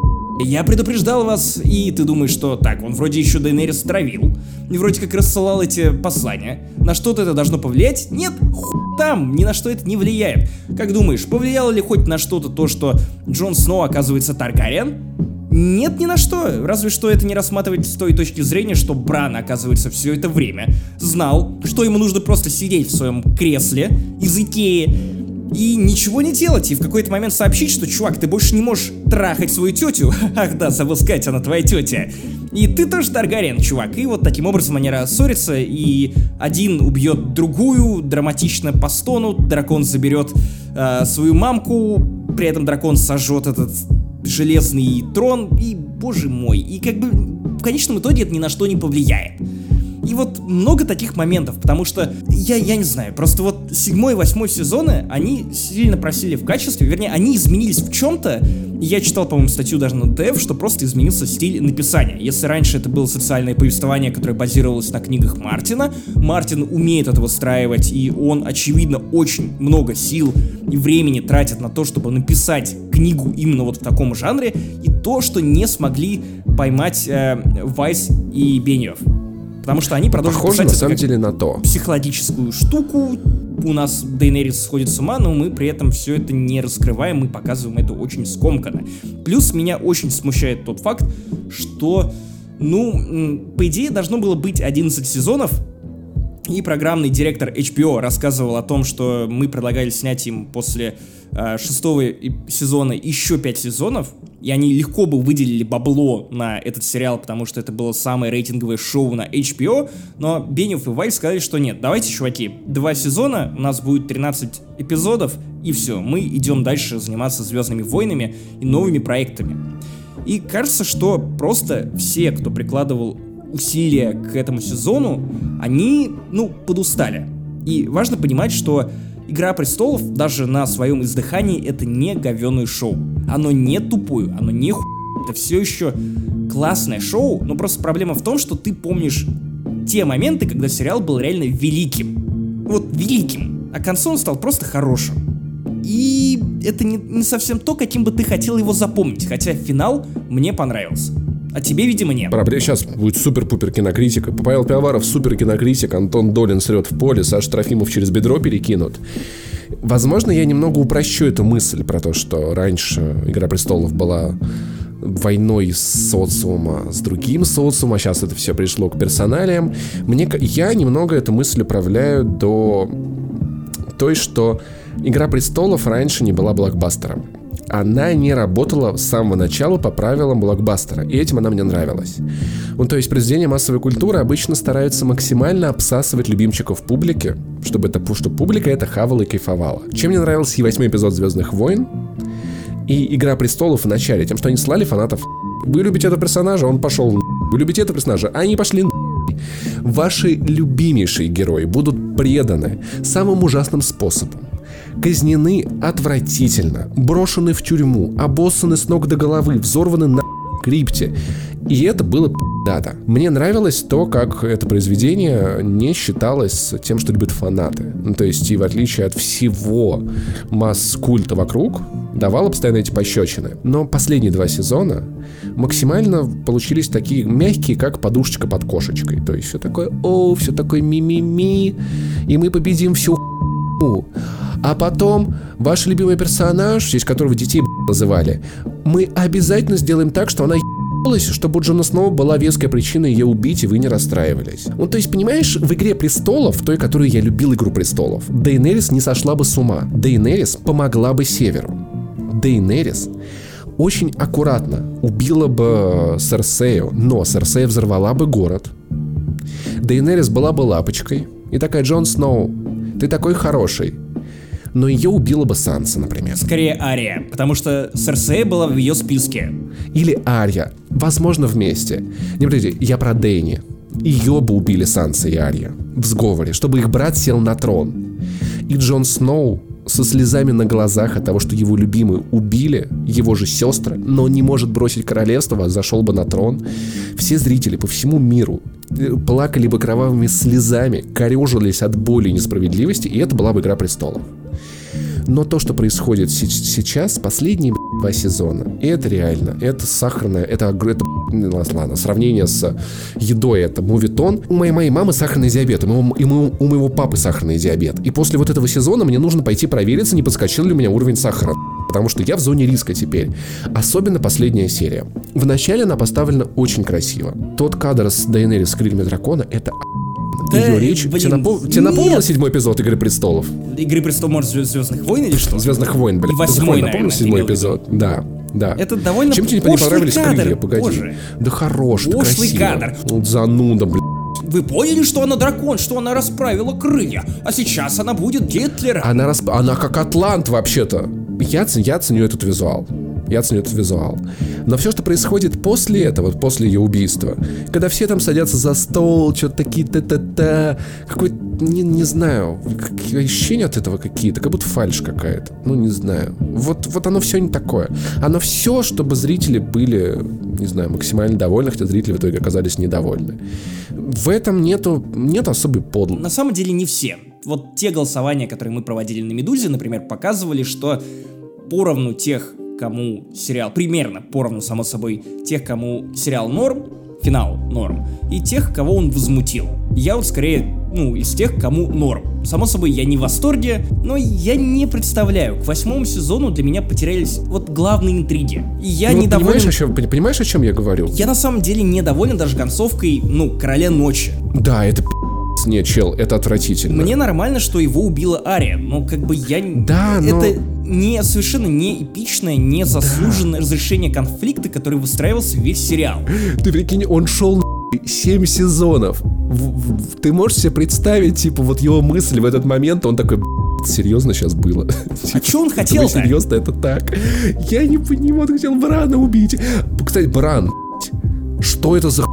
Я предупреждал вас, и ты думаешь, что так, он вроде еще Дейнерис травил, и вроде как рассылал эти послания. На что-то это должно повлиять? Нет, ху там, ни на что это не влияет. Как думаешь, повлияло ли хоть на что-то то, что Джон Сноу оказывается Таргариен? Нет, ни на что. Разве что это не рассматривать с той точки зрения, что Бран, оказывается, все это время знал, что ему нужно просто сидеть в своем кресле из Икеи и ничего не делать, и в какой-то момент сообщить, что, чувак, ты больше не можешь трахать свою тетю. Ах да, забыл сказать, она твоя тетя. И ты тоже Таргариен, чувак. И вот таким образом они рассорятся, и один убьет другую, драматично по стону, дракон заберет э, свою мамку, при этом дракон сожжет этот железный трон, и, боже мой, и как бы в конечном итоге это ни на что не повлияет. И вот много таких моментов, потому что я, я не знаю, просто вот седьмой и восьмой сезоны, они сильно просили в качестве, вернее, они изменились в чем-то. Я читал, по-моему, статью даже на ТФ, что просто изменился стиль написания. Если раньше это было социальное повествование, которое базировалось на книгах Мартина, Мартин умеет это выстраивать, и он, очевидно, очень много сил и времени тратит на то, чтобы написать книгу именно вот в таком жанре, и то, что не смогли поймать э, Вайс и Беньев. Потому что они продолжат Похоже, на самом деле, на то. Психологическую штуку. У нас Дейнерис сходит с ума, но мы при этом все это не раскрываем, мы показываем это очень скомканно. Плюс меня очень смущает тот факт, что, ну, по идее, должно было быть 11 сезонов, и программный директор HBO рассказывал о том, что мы предлагали снять им после э, шестого сезона еще пять сезонов, и они легко бы выделили бабло на этот сериал, потому что это было самое рейтинговое шоу на HBO, но Бенев и Вайс сказали, что нет, давайте, чуваки, два сезона, у нас будет 13 эпизодов, и все, мы идем дальше заниматься Звездными войнами и новыми проектами. И кажется, что просто все, кто прикладывал усилия к этому сезону, они, ну, подустали. И важно понимать, что Игра престолов даже на своем издыхании это не говёное шоу. Оно не тупое, оно не ху... Это все еще классное шоу, но просто проблема в том, что ты помнишь те моменты, когда сериал был реально великим. Вот великим. А к концу он стал просто хорошим. И это не, не совсем то, каким бы ты хотел его запомнить, хотя финал мне понравился. А тебе, видимо, нет. Проблема сейчас будет супер-пупер кинокритика. Павел Пиаваров супер кинокритик, Антон Долин срет в поле, Саша Трофимов через бедро перекинут. Возможно, я немного упрощу эту мысль про то, что раньше «Игра престолов» была войной социума с другим социумом, а сейчас это все пришло к персоналиям. Мне, я немного эту мысль управляю до той, что «Игра престолов» раньше не была блокбастером она не работала с самого начала по правилам блокбастера, и этим она мне нравилась. Ну, то есть произведения массовой культуры обычно стараются максимально обсасывать любимчиков публики, чтобы это, чтобы публика это хавала и кайфовала. Чем мне нравился и восьмой эпизод «Звездных войн», и «Игра престолов» в начале, тем, что они слали фанатов вы любите этого персонажа, он пошел Вы любите этого персонажа, а они пошли Ваши любимейшие герои будут преданы самым ужасным способом казнены отвратительно, брошены в тюрьму, обоссаны с ног до головы, взорваны на крипте. И это было дата. Мне нравилось то, как это произведение не считалось тем, что любят фанаты. Ну, то есть, и в отличие от всего масс-культа вокруг, давало постоянно эти пощечины. Но последние два сезона максимально получились такие мягкие, как подушечка под кошечкой. То есть все такое, о, все такое ми-ми-ми, и мы победим всю а потом ваш любимый персонаж, честь которого детей называли, мы обязательно сделаем так, что она ебалась, чтобы у Джона Сноу была веская причина ее убить, и вы не расстраивались. Ну, то есть, понимаешь, в «Игре престолов», той, которую я любил «Игру престолов», Дейнерис не сошла бы с ума. Дейнерис помогла бы Северу. Дейнерис очень аккуратно убила бы Серсею, но Серсея взорвала бы город. Дейнерис была бы лапочкой. И такая, Джон Сноу, ты такой хороший но ее убила бы Санса, например. Скорее Ария, потому что Серсея была в ее списке. Или Ария, возможно вместе. Не подожди, я про Дэйни. Ее бы убили Санса и Ария в сговоре, чтобы их брат сел на трон. И Джон Сноу со слезами на глазах от того, что его любимые убили, его же сестры, но он не может бросить королевство, зашел бы на трон. Все зрители по всему миру э, плакали бы кровавыми слезами, корежились от боли и несправедливости, и это была бы «Игра престолов». Но то, что происходит сейчас, последние два сезона, это реально, это сахарное, это, это ну, ладно, сравнение с едой, это мувитон. У моей, моей мамы сахарный диабет, у, и у моего папы сахарный диабет. И после вот этого сезона мне нужно пойти провериться, не подскочил ли у меня уровень сахара. Потому что я в зоне риска теперь. Особенно последняя серия. Вначале она поставлена очень красиво. Тот кадр с Дейнерис с крыльями дракона — это да, ее речь. Блин, тебе, напом... тебе напомнил седьмой эпизод Игры престолов? Игры престолов, может, Звездных войн или что? Звездных войн, блин. Восьмой, напомнил седьмой эпизод? Да. Да. Это довольно Чем тебе не понравились кадр, крылья? Погоди. Боже. Да хорош, Пошлый красиво. кадр. Вот зануда, блин. Вы поняли, что она дракон, что она расправила крылья, а сейчас она будет Гитлером? Она, расп... она как Атлант вообще-то. Я, я ценю этот визуал. Я ценю этот визуал. Но все, что происходит после этого, после ее убийства, когда все там садятся за стол, что-то такие та-та-та, какой не, не знаю, ощущения от этого какие-то, как будто фальш какая-то. Ну, не знаю. Вот, вот оно все не такое. Оно все, чтобы зрители были, не знаю, максимально довольны, хотя зрители в итоге оказались недовольны. В этом нету, нет особой подлости. На самом деле не все. Вот те голосования, которые мы проводили на «Медузе», например, показывали, что поровну тех кому сериал, примерно поровну, само собой, тех, кому сериал норм, финал норм, и тех, кого он возмутил. Я вот скорее, ну, из тех, кому норм. Само собой, я не в восторге, но я не представляю. К восьмому сезону для меня потерялись вот главные интриги. И я ну, недоволен... Понимаешь о, чем, понимаешь, о чем я говорю? Я на самом деле недоволен даже концовкой, ну, Короля Ночи. Да, это нет, чел, это отвратительно. Мне нормально, что его убила Ария, но как бы я... Да, но... Не совершенно не эпичное, не заслуженное разрешение конфликта, который выстраивался весь сериал. Ты прикинь, он шел 7 сезонов. Ты можешь себе представить, типа, вот его мысль в этот момент, он такой, серьезно сейчас было? А что он хотел -то? Серьезно, это так? Я не понимаю, он хотел Брана убить. Кстати, Бран, что это за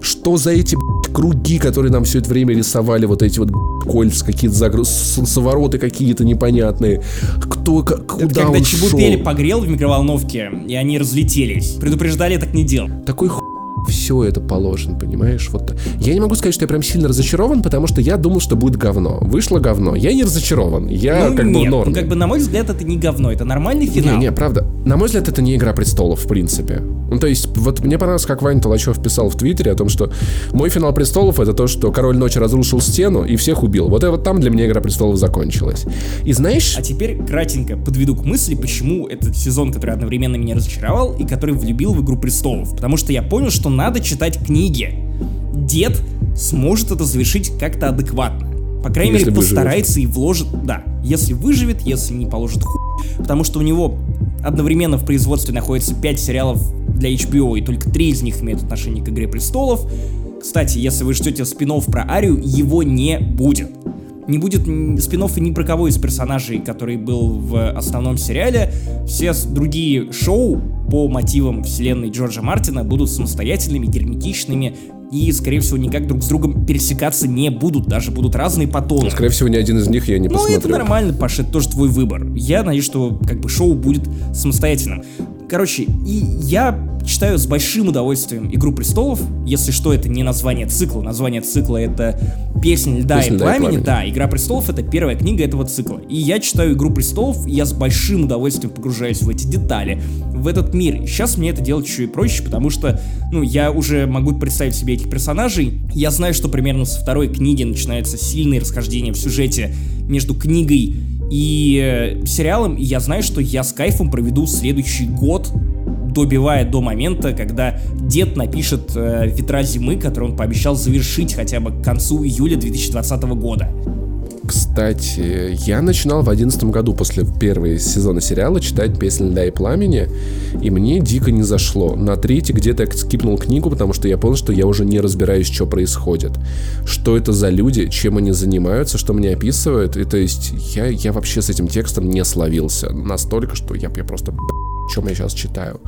что за эти круги, которые нам все это время рисовали, вот эти вот кольца, какие-то загруз... солнцевороты какие-то непонятные. Кто, как, куда Это когда он Чебупели шел? погрел в микроволновке, и они разлетелись. Предупреждали так не делать. Такой х... все это положено, понимаешь? Вот. Я не могу сказать, что я прям сильно разочарован, потому что я думал, что будет говно. Вышло говно. Я не разочарован. Я ну, как нет, бы норм. Ну, как бы, на мой взгляд, это не говно, это нормальный финал. Не, не, правда. На мой взгляд, это не Игра Престолов, в принципе. Ну, то есть, вот мне понравилось, как Ваня Толачев писал в Твиттере о том, что мой финал Престолов это то, что Король Ночи разрушил стену и всех убил. Вот это вот там для меня Игра Престолов закончилась. И знаешь... А теперь кратенько подведу к мысли, почему этот сезон, который одновременно меня разочаровал и который влюбил в Игру Престолов. Потому что я понял, что надо читать книги. Дед сможет это завершить как-то адекватно. По крайней если мере, постарается и вложит... Да, если выживет, если не положит ху... Потому что у него одновременно в производстве находится 5 сериалов для HBO, и только 3 из них имеют отношение к Игре Престолов. Кстати, если вы ждете спин про Арию, его не будет. Не будет спин ни про кого из персонажей, который был в основном сериале. Все другие шоу по мотивам вселенной Джорджа Мартина будут самостоятельными, герметичными, и, скорее всего, никак друг с другом пересекаться не будут, даже будут разные потоны. Скорее всего, ни один из них я не ну, посмотрю. Ну, это нормально, Паша, это тоже твой выбор. Я надеюсь, что как бы шоу будет самостоятельным. Короче, и я читаю с большим удовольствием «Игру престолов». Если что, это не название цикла. Название цикла — это «Песнь льда Песнь и пламени». пламени. Да, «Игра престолов» — это первая книга этого цикла. И я читаю «Игру престолов», и я с большим удовольствием погружаюсь в эти детали, в этот мир. сейчас мне это делать еще и проще, потому что, ну, я уже могу представить себе этих персонажей. Я знаю, что примерно со второй книги начинаются сильные расхождения в сюжете между книгой и э, сериалом, и я знаю, что я с кайфом проведу следующий год, добивая до момента, когда дед напишет э, «Ветра зимы», который он пообещал завершить хотя бы к концу июля 2020 года. Кстати, я начинал в одиннадцатом году после первого сезона сериала читать «Песнь льда и пламени», и мне дико не зашло. На третий где-то я скипнул книгу, потому что я понял, что я уже не разбираюсь, что происходит. Что это за люди, чем они занимаются, что мне описывают. И то есть я, я вообще с этим текстом не словился. Настолько, что я, я просто чем я сейчас читаю.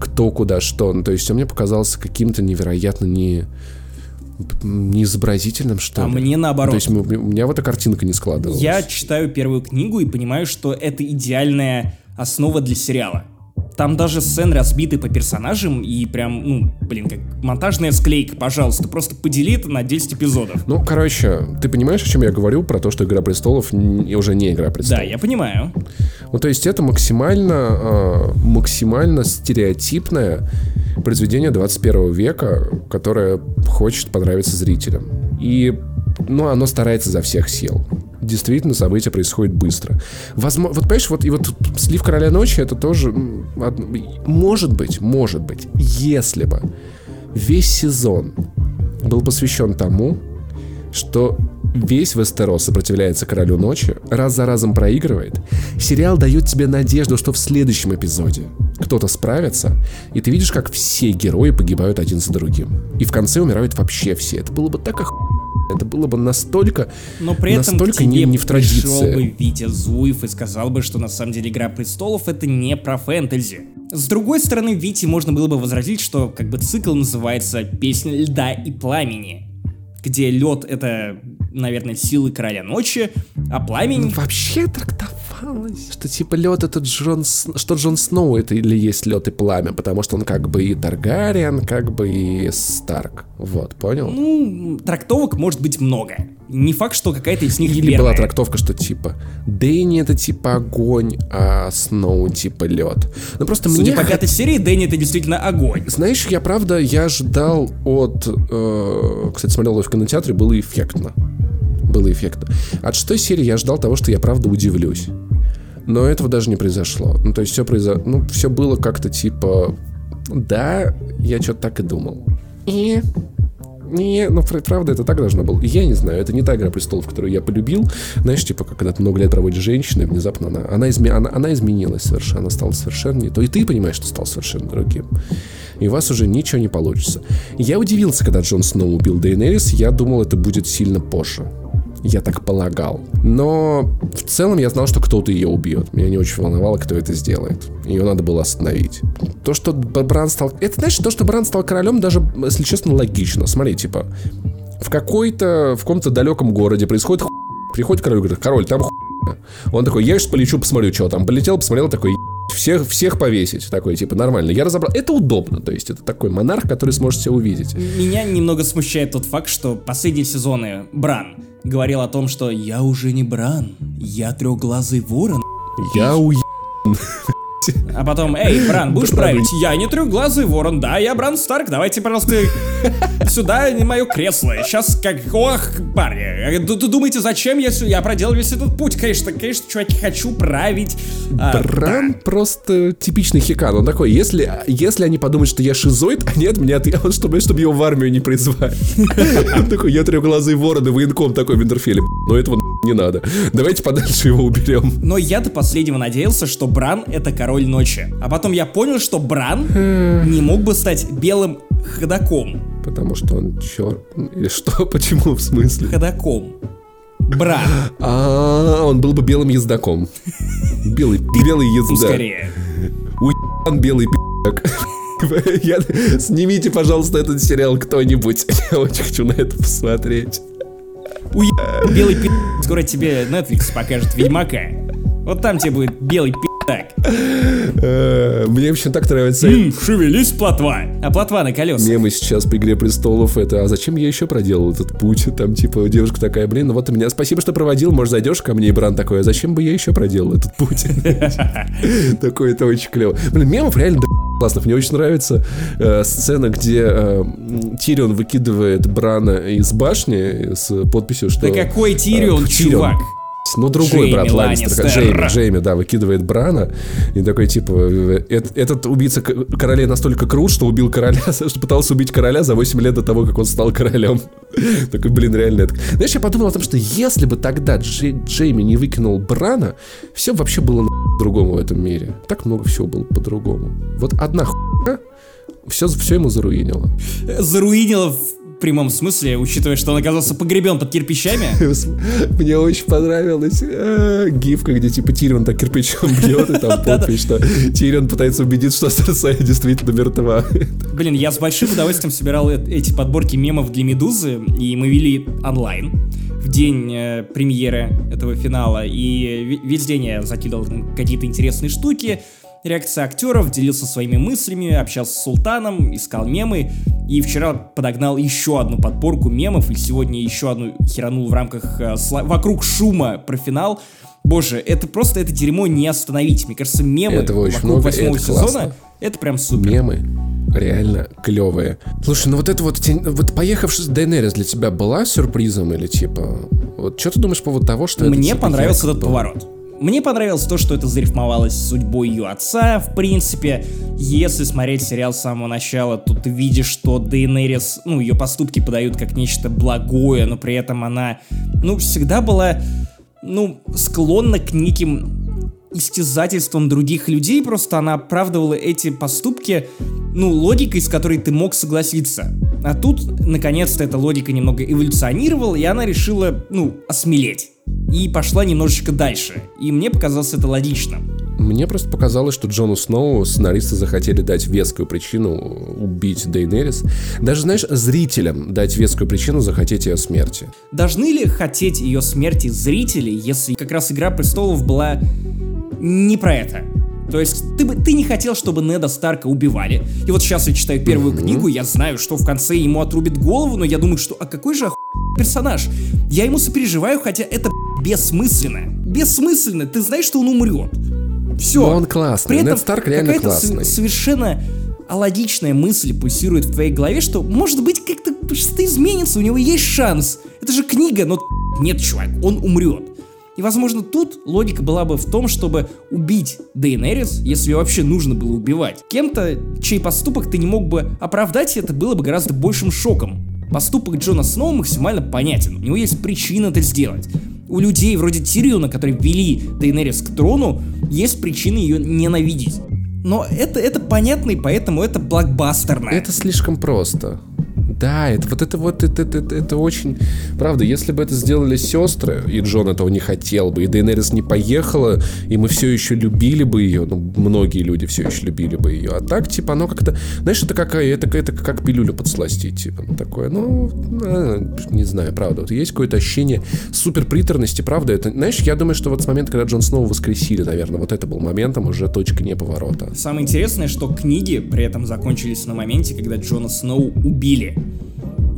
Кто, куда, что. Ну, то есть он мне показался каким-то невероятно не неизобразительным, что а ли. мне наоборот. То есть у меня вот эта картинка не складывалась. Я читаю первую книгу и понимаю, что это идеальная основа для сериала. Там даже сцены разбиты по персонажам и прям, ну, блин, как монтажная склейка, пожалуйста, просто подели это на 10 эпизодов. Ну, короче, ты понимаешь, о чем я говорю, про то, что «Игра престолов» уже не «Игра престолов». Да, я понимаю. Ну, то есть это максимально, э, максимально стереотипное произведение 21 века, которое хочет понравиться зрителям. И, ну, оно старается за всех сил действительно события происходят быстро. Возможно, вот понимаешь, вот и вот слив короля ночи это тоже может быть, может быть, если бы весь сезон был посвящен тому, что весь Вестерос сопротивляется Королю Ночи, раз за разом проигрывает, сериал дает тебе надежду, что в следующем эпизоде кто-то справится, и ты видишь, как все герои погибают один за другим. И в конце умирают вообще все. Это было бы так охуенно это было бы настолько, Но при этом настолько не, не в традиции. пришел бы Витя Зуев и сказал бы, что на самом деле Игра Престолов это не про фэнтези. С другой стороны, Вите можно было бы возразить, что как бы цикл называется «Песня льда и пламени», где лед — это, наверное, силы Короля Ночи, а пламень... Ну, вообще трактовал казалось, что типа лед это Джон, что Джон Сноу это или есть лед и пламя, потому что он как бы и Таргариен, как бы и Старк. Вот, понял? Ну, трактовок может быть много. Не факт, что какая-то из них Или верная. была трактовка, что типа Дэнни это типа огонь, а Сноу типа лед. Ну просто Судя мне... по пятой серии, Дэнни это действительно огонь. Знаешь, я правда, я ждал от... Э, кстати, смотрел его в кинотеатре, было эффектно было эффектно. От шестой серии я ждал того, что я правда удивлюсь. Но этого даже не произошло. Ну, то есть все произошло... Ну, все было как-то типа... Да, я что-то так и думал. И... Не, ну правда это так должно было. Я не знаю, это не та игра престолов, которую я полюбил. Знаешь, типа, когда ты много лет проводишь женщиной, внезапно она, она, изме, она, она изменилась совершенно, она стала совершенно не то. И ты понимаешь, что стал совершенно другим. И у вас уже ничего не получится. Я удивился, когда Джон Сноу убил Дейнерис, я думал, это будет сильно позже. Я так полагал. Но в целом я знал, что кто-то ее убьет. Меня не очень волновало, кто это сделает. Ее надо было остановить. То, что Бран стал... Это, знаешь, то, что Бран стал королем, даже, если честно, логично. Смотри, типа, в какой-то, в каком-то далеком городе происходит ху... Приходит король и говорит, король, там ху... Он такой, я сейчас полечу, посмотрю, что там. Полетел, посмотрел, такой, всех, всех повесить. Такой, типа, нормально. Я разобрал. Это удобно, то есть это такой монарх, который сможет себя увидеть. Меня немного смущает тот факт, что последние сезоны Бран говорил о том, что я уже не Бран, я трехглазый ворон. Я у а потом, эй, Бран, будешь править? Я не трехглазый ворон, да, я Бран Старк, давайте, пожалуйста, сюда не мое кресло. Сейчас как, ох, парни, думаете, зачем я сюда? Я проделал весь этот путь, конечно, конечно, чуваки, хочу править. А, Бран просто типичный хикан, он такой, если, если они подумают, что я шизоид, а нет, меня, он, чтобы, чтобы его в армию не призвали. Он такой, я трехглазый ворон и военком такой в Винтерфеле. Но этого не надо. Давайте подальше его уберем. Но я до последнего надеялся, что Бран это король ночи. А потом я понял, что Бран не мог бы стать белым ходаком. Потому что он черт. Или что? Почему в смысле? Ходаком. Бран. А, он был бы белым ездаком. Белый, белый ездак. Ну, скорее. Уебан белый пи***к. Снимите, пожалуйста, этот сериал кто-нибудь. Я очень хочу на это посмотреть. Уе... Белый пи***. Скоро тебе Netflix покажет Ведьмака. Вот там тебе будет белый пи***так. Э, мне вообще так нравится. Шевелись, плотва. А плотва на колесах. Мемы сейчас по Игре Престолов это, а зачем я еще проделал этот путь? Там типа девушка такая, блин, ну вот у меня спасибо, что проводил, может зайдешь ко мне, и Бран такой, а зачем бы я еще проделал этот путь? Такой, это очень клево. Блин, мемов реально классных. Мне очень нравится э, сцена, где э, Тирион выкидывает Брана из башни с подписью, что... Да какой Тирион, э, чувак? Ну, другой Джейми брат Ланнистер, Джейми, Джейми, да, выкидывает Брана. И такой, типа, этот убийца королей настолько крут, что убил короля, что пытался убить короля за 8 лет до того, как он стал королем. Такой, блин, реально это... Знаешь, я подумал о том, что если бы тогда Джей, Джейми не выкинул Брана, все вообще было по-другому в этом мире. Так много всего было по-другому. Вот одна хуйня все, все ему заруинило. Заруинило прямом смысле, учитывая, что он оказался погребен под кирпичами. Мне очень понравилась э, гифка, где типа Тирион так кирпичом бьет, и там подпись, что Тирион пытается убедиться, что Серсея действительно мертва. Блин, я с большим удовольствием собирал эти подборки мемов для Медузы, и мы вели онлайн в день э, премьеры этого финала, и весь день я закидывал какие-то интересные штуки, реакция актеров, делился своими мыслями, общался с Султаном, искал мемы, и вчера подогнал еще одну подборку мемов, и сегодня еще одну херанул в рамках э, сла- «Вокруг шума» про финал. Боже, это просто, это дерьмо не остановить. Мне кажется, мемы Этого очень вокруг много, восьмого это сезона, классно. это прям супер. Мемы реально клевые. Слушай, ну вот это вот, вот поехавший с Дейнерис для тебя была сюрпризом или типа... Вот что ты думаешь по поводу того, что Мне это, типа, понравился этот был? поворот. Мне понравилось то, что это зарифмовалось судьбой ее отца, в принципе. Если смотреть сериал с самого начала, то ты видишь, что Дейнерис, ну, ее поступки подают как нечто благое, но при этом она, ну, всегда была, ну, склонна к неким истязательством других людей, просто она оправдывала эти поступки, ну, логикой, с которой ты мог согласиться. А тут, наконец-то, эта логика немного эволюционировала, и она решила, ну, осмелеть и пошла немножечко дальше. И мне показалось это логичным. Мне просто показалось, что Джону Сноу сценаристы захотели дать вескую причину убить Дейнерис. Даже, знаешь, зрителям дать вескую причину захотеть ее смерти. Должны ли хотеть ее смерти зрители, если как раз «Игра престолов» была не про это? То есть ты бы ты не хотел, чтобы Неда Старка убивали. И вот сейчас я читаю первую mm-hmm. книгу, я знаю, что в конце ему отрубит голову, но я думаю, что а какой же оху... персонаж? Я ему сопереживаю, хотя это бессмысленно. Бессмысленно. Ты знаешь, что он умрет. Все. Но он классный. При этом Нед Старк реально классный. совершенно алогичная мысль пульсирует в твоей голове, что может быть как-то что-то изменится, у него есть шанс. Это же книга, но нет, чувак, он умрет. И, возможно, тут логика была бы в том, чтобы убить Дейнерис, если ее вообще нужно было убивать. Кем-то, чей поступок ты не мог бы оправдать, это было бы гораздо большим шоком. Поступок Джона Сноу максимально понятен, у него есть причина это сделать. У людей вроде Тириона, которые вели Дейнерис к трону, есть причины ее ненавидеть. Но это, это понятно, и поэтому это блокбастерно. Это слишком просто Да, это вот это вот это, это, это, это очень... Правда, если бы это сделали сестры, и Джон этого не хотел бы, и Дейнерис не поехала, и мы все еще любили бы ее, ну, многие люди все еще любили бы ее. А так, типа, оно как-то... Знаешь, это какая... Это, это как пилюлю подсластить, типа, ну, такое. Ну, э, не знаю, правда. Вот есть какое-то ощущение супер приторности, правда. Это, знаешь, я думаю, что вот с момента, когда Джон снова воскресили, наверное, вот это был моментом уже точка не поворота. Самое интересное, что книги при этом закончились на моменте, когда Джона Сноу убили.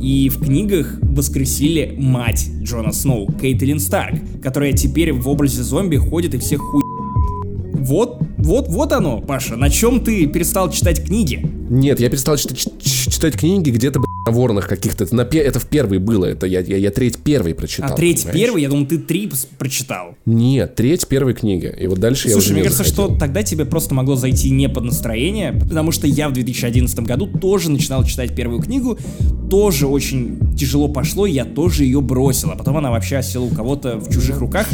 И в книгах воскресили мать Джона Сноу, Кейтлин Старк, которая теперь в образе зомби ходит и всех хуй... Вот, вот, вот оно, Паша, на чем ты перестал читать книги? Нет, я перестал читать, читать книги где-то, ворных каких-то. Это, на, это в первый было. Это я, я, я треть первый прочитал. А треть понимаешь? первый? Я думал, ты три прочитал. Нет, треть первой книги. И вот дальше Слушай, я уже мне кажется, заходил. что тогда тебе просто могло зайти не под настроение, потому что я в 2011 году тоже начинал читать первую книгу, тоже очень тяжело пошло, я тоже ее бросил. А потом она вообще осела у кого-то в чужих руках.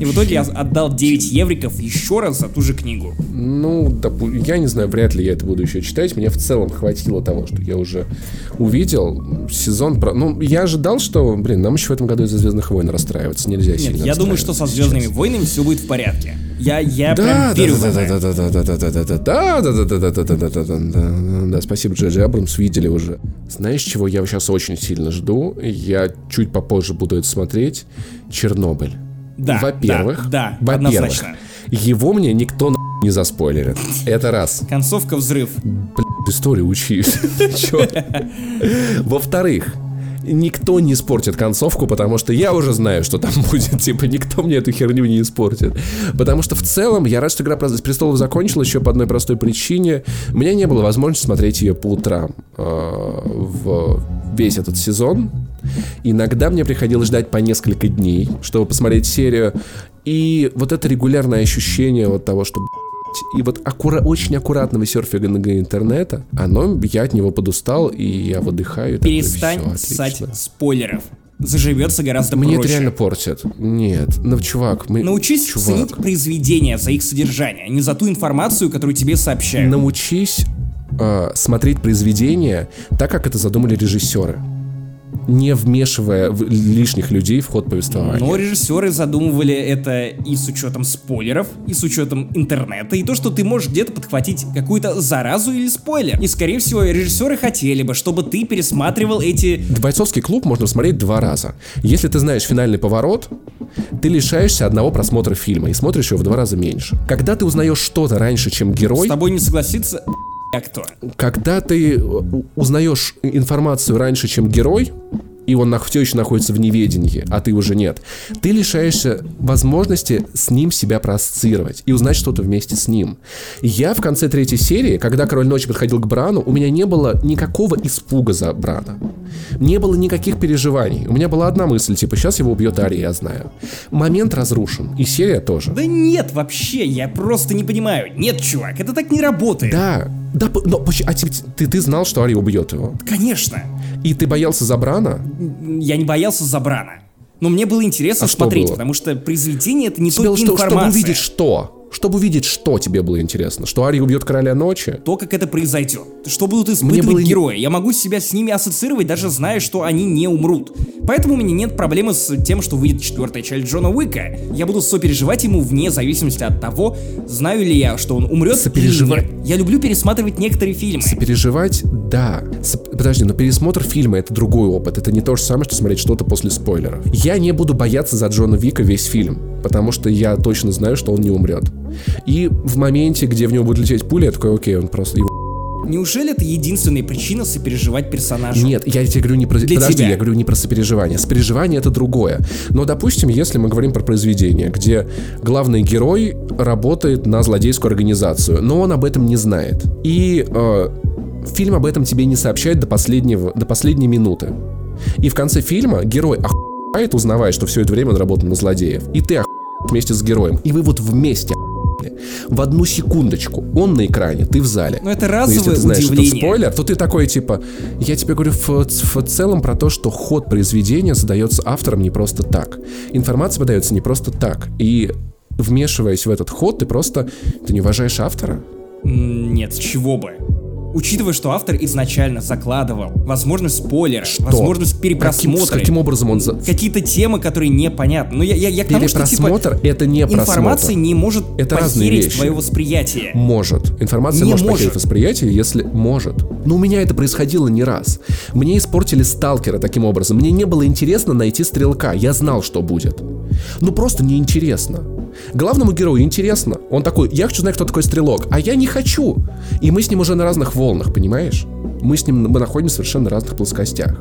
И в итоге я отдал 9 евриков еще раз за ту же книгу. Ну, я не знаю, вряд ли я это буду еще читать. Мне в целом хватило того, что я уже увидел. Сезон про... Ну, я ожидал, что, блин, нам еще в этом году из-за Звездных войн расстраиваться нельзя Нет, сильно я думаю, что со Звездными войнами все будет в порядке. Я, я да, прям верю да, да, да, да, да, да, да, да, да, да, да, да, да, да, да, да, да, да, да, спасибо, Джеджи Абрамс, видели уже. Знаешь, чего я сейчас очень сильно жду? Я чуть попозже буду это смотреть. Чернобыль. Да, во-первых, да, да, во-первых, его мне никто на не заспойлерит. Это раз. Концовка взрыв. Блин, историю учись. Во-вторых, никто не испортит концовку, потому что я уже знаю, что там будет. Типа, никто мне эту херню не испортит. Потому что в целом я рад, что «Игра престолов» закончилась еще по одной простой причине. У меня не было возможности смотреть ее по утрам э, в весь этот сезон. Иногда мне приходилось ждать по несколько дней, чтобы посмотреть серию. И вот это регулярное ощущение вот того, что и вот аккура очень аккуратного серфинга интернета, оно, я от него подустал, и я выдыхаю. Перестань такой, ссать спойлеров заживется гораздо Мне проще. это реально портит. Нет, ну, чувак, мы... Научись чувак. ценить произведения за их содержание, а не за ту информацию, которую тебе сообщают. Научись э, смотреть произведения так, как это задумали режиссеры не вмешивая лишних людей в ход повествования. Но режиссеры задумывали это и с учетом спойлеров, и с учетом интернета, и то, что ты можешь где-то подхватить какую-то заразу или спойлер. И, скорее всего, режиссеры хотели бы, чтобы ты пересматривал эти... Бойцовский клуб можно смотреть два раза. Если ты знаешь финальный поворот, ты лишаешься одного просмотра фильма и смотришь его в два раза меньше. Когда ты узнаешь что-то раньше, чем герой... С тобой не согласиться кто? Когда ты узнаешь информацию раньше, чем герой, и он все еще находится в неведении, а ты уже нет, ты лишаешься возможности с ним себя проассоциировать и узнать что-то вместе с ним. Я в конце третьей серии, когда Король Ночи подходил к Брану, у меня не было никакого испуга за Брана. Не было никаких переживаний. У меня была одна мысль, типа, сейчас его убьет Ари, я знаю. Момент разрушен, и серия тоже. Да нет, вообще, я просто не понимаю. Нет, чувак, это так не работает. Да, да, но а ты, ты, ты знал, что Ари убьет его? Конечно. И ты боялся Забрана? Я не боялся Забрана. Но мне было интересно а смотреть, потому что произведение это не Тебе только информация. Чтобы увидеть что? Чтобы увидеть, что тебе было интересно. Что Ари убьет короля ночи? То, как это произойдет. Что будут испытывать Мне было... герои. Я могу себя с ними ассоциировать, даже зная, что они не умрут. Поэтому у меня нет проблемы с тем, что выйдет четвертая часть Джона Уика. Я буду сопереживать ему вне зависимости от того, знаю ли я, что он умрет Сопереживать. Я люблю пересматривать некоторые фильмы. Сопереживать, да. С... Подожди, но пересмотр фильма это другой опыт. Это не то же самое, что смотреть что-то после спойлеров. Я не буду бояться за Джона Вика весь фильм, потому что я точно знаю, что он не умрет. И в моменте, где в него будет лететь пуля, я такой, окей, он просто его Неужели это единственная причина сопереживать персонажу? Нет, я тебе говорю не про... Для Подожди, тебя. я говорю не про сопереживание. Сопереживание — это другое. Но, допустим, если мы говорим про произведение, где главный герой работает на злодейскую организацию, но он об этом не знает. И э, фильм об этом тебе не сообщает до, последнего, до последней минуты. И в конце фильма герой охуевает, узнавая, что все это время он работал на злодеев. И ты охуеваешь вместе с героем. И вы вот вместе в одну секундочку. Он на экране, ты в зале. Но это разовое Но если ты знаешь, удивление. что это спойлер, то ты такой, типа, я тебе говорю в, в целом про то, что ход произведения задается автором не просто так. Информация подается не просто так. И вмешиваясь в этот ход, ты просто, ты не уважаешь автора? Нет, с чего бы? Учитывая, что автор изначально закладывал возможность спойлера, возможность перепросмотра. Каким, каким образом он... За... Какие-то темы, которые непонятны. Но я, я, я к тому, что, типа, это не информация не может это похерить твое восприятие. Может. Информация Не может, может. восприятие, если может. Но у меня это происходило не раз. Мне испортили сталкера таким образом. Мне не было интересно найти стрелка. Я знал, что будет. Ну просто неинтересно. Главному герою интересно. Он такой, я хочу знать, кто такой стрелок, а я не хочу. И мы с ним уже на разных волнах, понимаешь? Мы с ним мы находимся в совершенно разных плоскостях.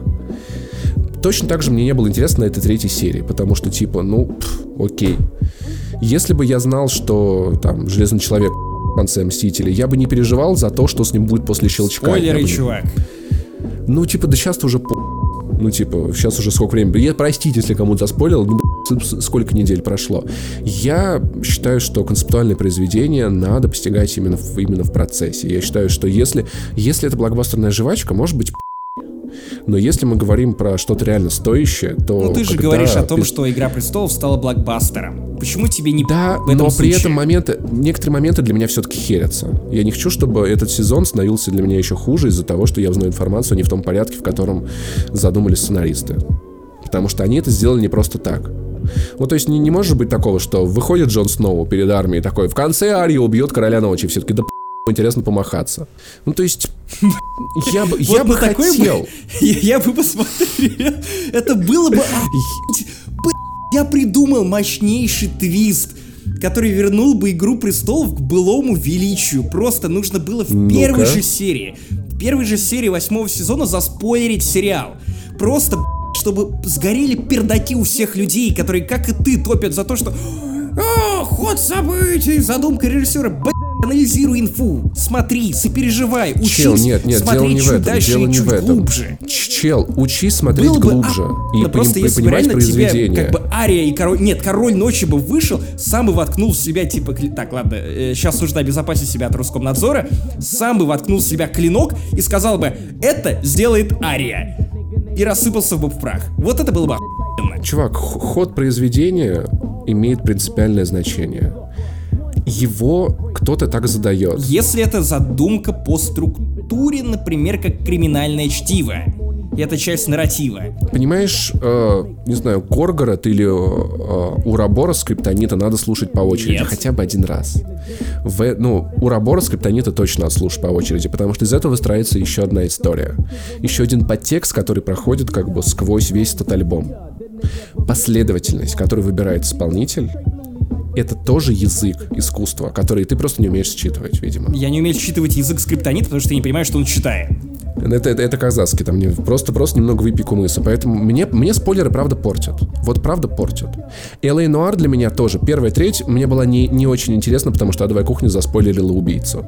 Точно так же мне не было интересно на этой третьей серии, потому что типа, ну, пф, окей. Если бы я знал, что там Железный Человек в конце Мстителей, я бы не переживал за то, что с ним будет после щелчка. Спойлеры, бы- чувак. Ну, типа, да сейчас уже по... Ну, типа, сейчас уже сколько времени... Я, простите, если кому-то заспойлил, ну, сколько недель прошло. Я считаю, что концептуальное произведение надо постигать именно в, именно в процессе. Я считаю, что если, если это блокбастерная жвачка, может быть, но если мы говорим про что-то реально стоящее, то... Ну ты же говоришь о том, ты- что Игра престолов стала блокбастером. Почему тебе не Да, в этом но при случае? этом моменты, некоторые моменты для меня все-таки херятся. Я не хочу, чтобы этот сезон становился для меня еще хуже из-за того, что я узнаю информацию не в том порядке, в котором задумали сценаристы. Потому что они это сделали не просто так. Ну, то есть не, не может быть такого, что выходит Джон Сноу перед армией такой, в конце Ария убьет короля ночи, все-таки да интересно помахаться. Ну, то есть, я бы, я Вот бы хотел. Я, бы посмотрел. Это было бы... Я придумал мощнейший твист, который вернул бы Игру Престолов к былому величию. Просто нужно было в первой же серии, в первой же серии восьмого сезона заспойлерить сериал. Просто, чтобы сгорели пердаки у всех людей, которые, как и ты, топят за то, что... «А, ход событий, задумка режиссера, Б***ь, анализируй инфу, смотри, сопереживай, учись Чел, нет, нет, дело смотреть не в чуть этом, дальше дело и не чуть в этом. глубже. Чел, учись смотреть Было бы глубже и охуенно, просто поним- если бы понимать реально произведение. как бы Ария и Король... Нет, Король Ночи бы вышел, сам бы воткнул в себя, типа... Так, ладно, сейчас нужно обезопасить себя от Роскомнадзора, сам бы воткнул в себя клинок и сказал бы, это сделает Ария. И рассыпался бы в прах. Вот это было бы охуенно. Чувак, ход произведения имеет принципиальное значение. Его кто-то так задает. Если это задумка по структуре, например, как криминальное чтиво. И это часть нарратива. Понимаешь, э, не знаю, Горгород или э, Урабора скриптонита надо слушать по очереди Нет. хотя бы один раз. В, ну, Урабора скриптонита точно надо слушать по очереди, потому что из этого выстраивается еще одна история. Еще один подтекст, который проходит как бы сквозь весь этот альбом. Последовательность, которую выбирает исполнитель, это тоже язык искусства, который ты просто не умеешь считывать, видимо. Я не умею считывать язык скриптонита, потому что я не понимаю, что он читает. Это, это, это казахский, там не, просто, просто немного выпей кумыса. Поэтому мне, мне спойлеры правда портят. Вот правда портят. Л.А. Нуар для меня тоже. Первая треть мне была не, не очень интересна, потому что адовая кухня заспойлерила убийцу.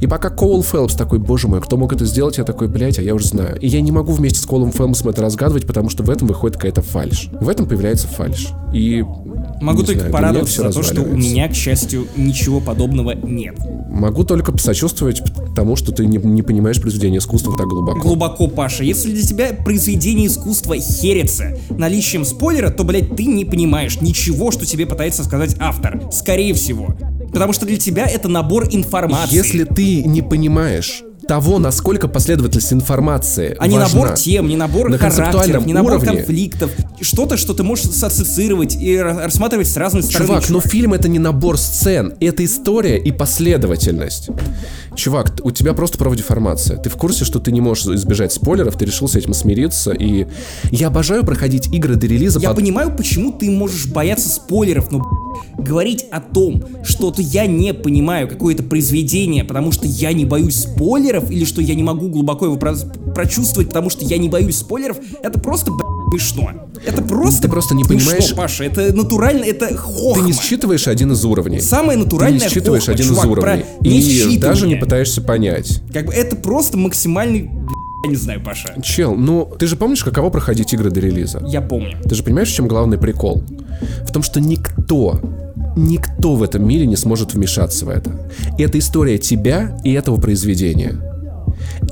И пока Коул Фелпс такой, боже мой, кто мог это сделать, я такой, блядь, а я уже знаю. И я не могу вместе с Коулом Фелпсом это разгадывать, потому что в этом выходит какая-то фальш. В этом появляется фальш. И Могу не только знаю, порадоваться за то, что у меня, к счастью, ничего подобного нет. Могу только посочувствовать тому, что ты не, не понимаешь произведение искусства так глубоко. Глубоко, Паша. Если для тебя произведение искусства херится наличием спойлера, то, блядь, ты не понимаешь ничего, что тебе пытается сказать автор. Скорее всего. Потому что для тебя это набор информации. Если ты не понимаешь того, насколько последовательность информации а не важна, набор тем, не набор на характеров, не набор уровне. конфликтов. Что-то, что ты можешь ассоциировать и ра- рассматривать с разной стороны. Чувак, но чувак. фильм это не набор сцен, это история и последовательность. Чувак, у тебя просто профдеформация. Ты в курсе, что ты не можешь избежать спойлеров, ты решил с этим смириться, и я обожаю проходить игры до релиза Я под- понимаю, почему ты можешь бояться спойлеров, но говорить о том, что-то я не понимаю какое-то произведение, потому что я не боюсь спойлеров, или что я не могу глубоко его про- прочувствовать, потому что я не боюсь спойлеров, это просто б***ь, смешно. Это просто Ты просто не смешно, понимаешь- Паша, это натурально, это Ты хохма. не считываешь один из уровней. Самое Ты натуральное не считываешь хохма, один чувак, из уровней. про И несчитывание. даже не пытаешься понять. Как бы это просто максимальный, я не знаю, Паша. Чел, ну ты же помнишь, каково проходить игры до релиза? Я помню. Ты же понимаешь, в чем главный прикол? В том, что никто, никто в этом мире не сможет вмешаться в это. Это история тебя и этого произведения.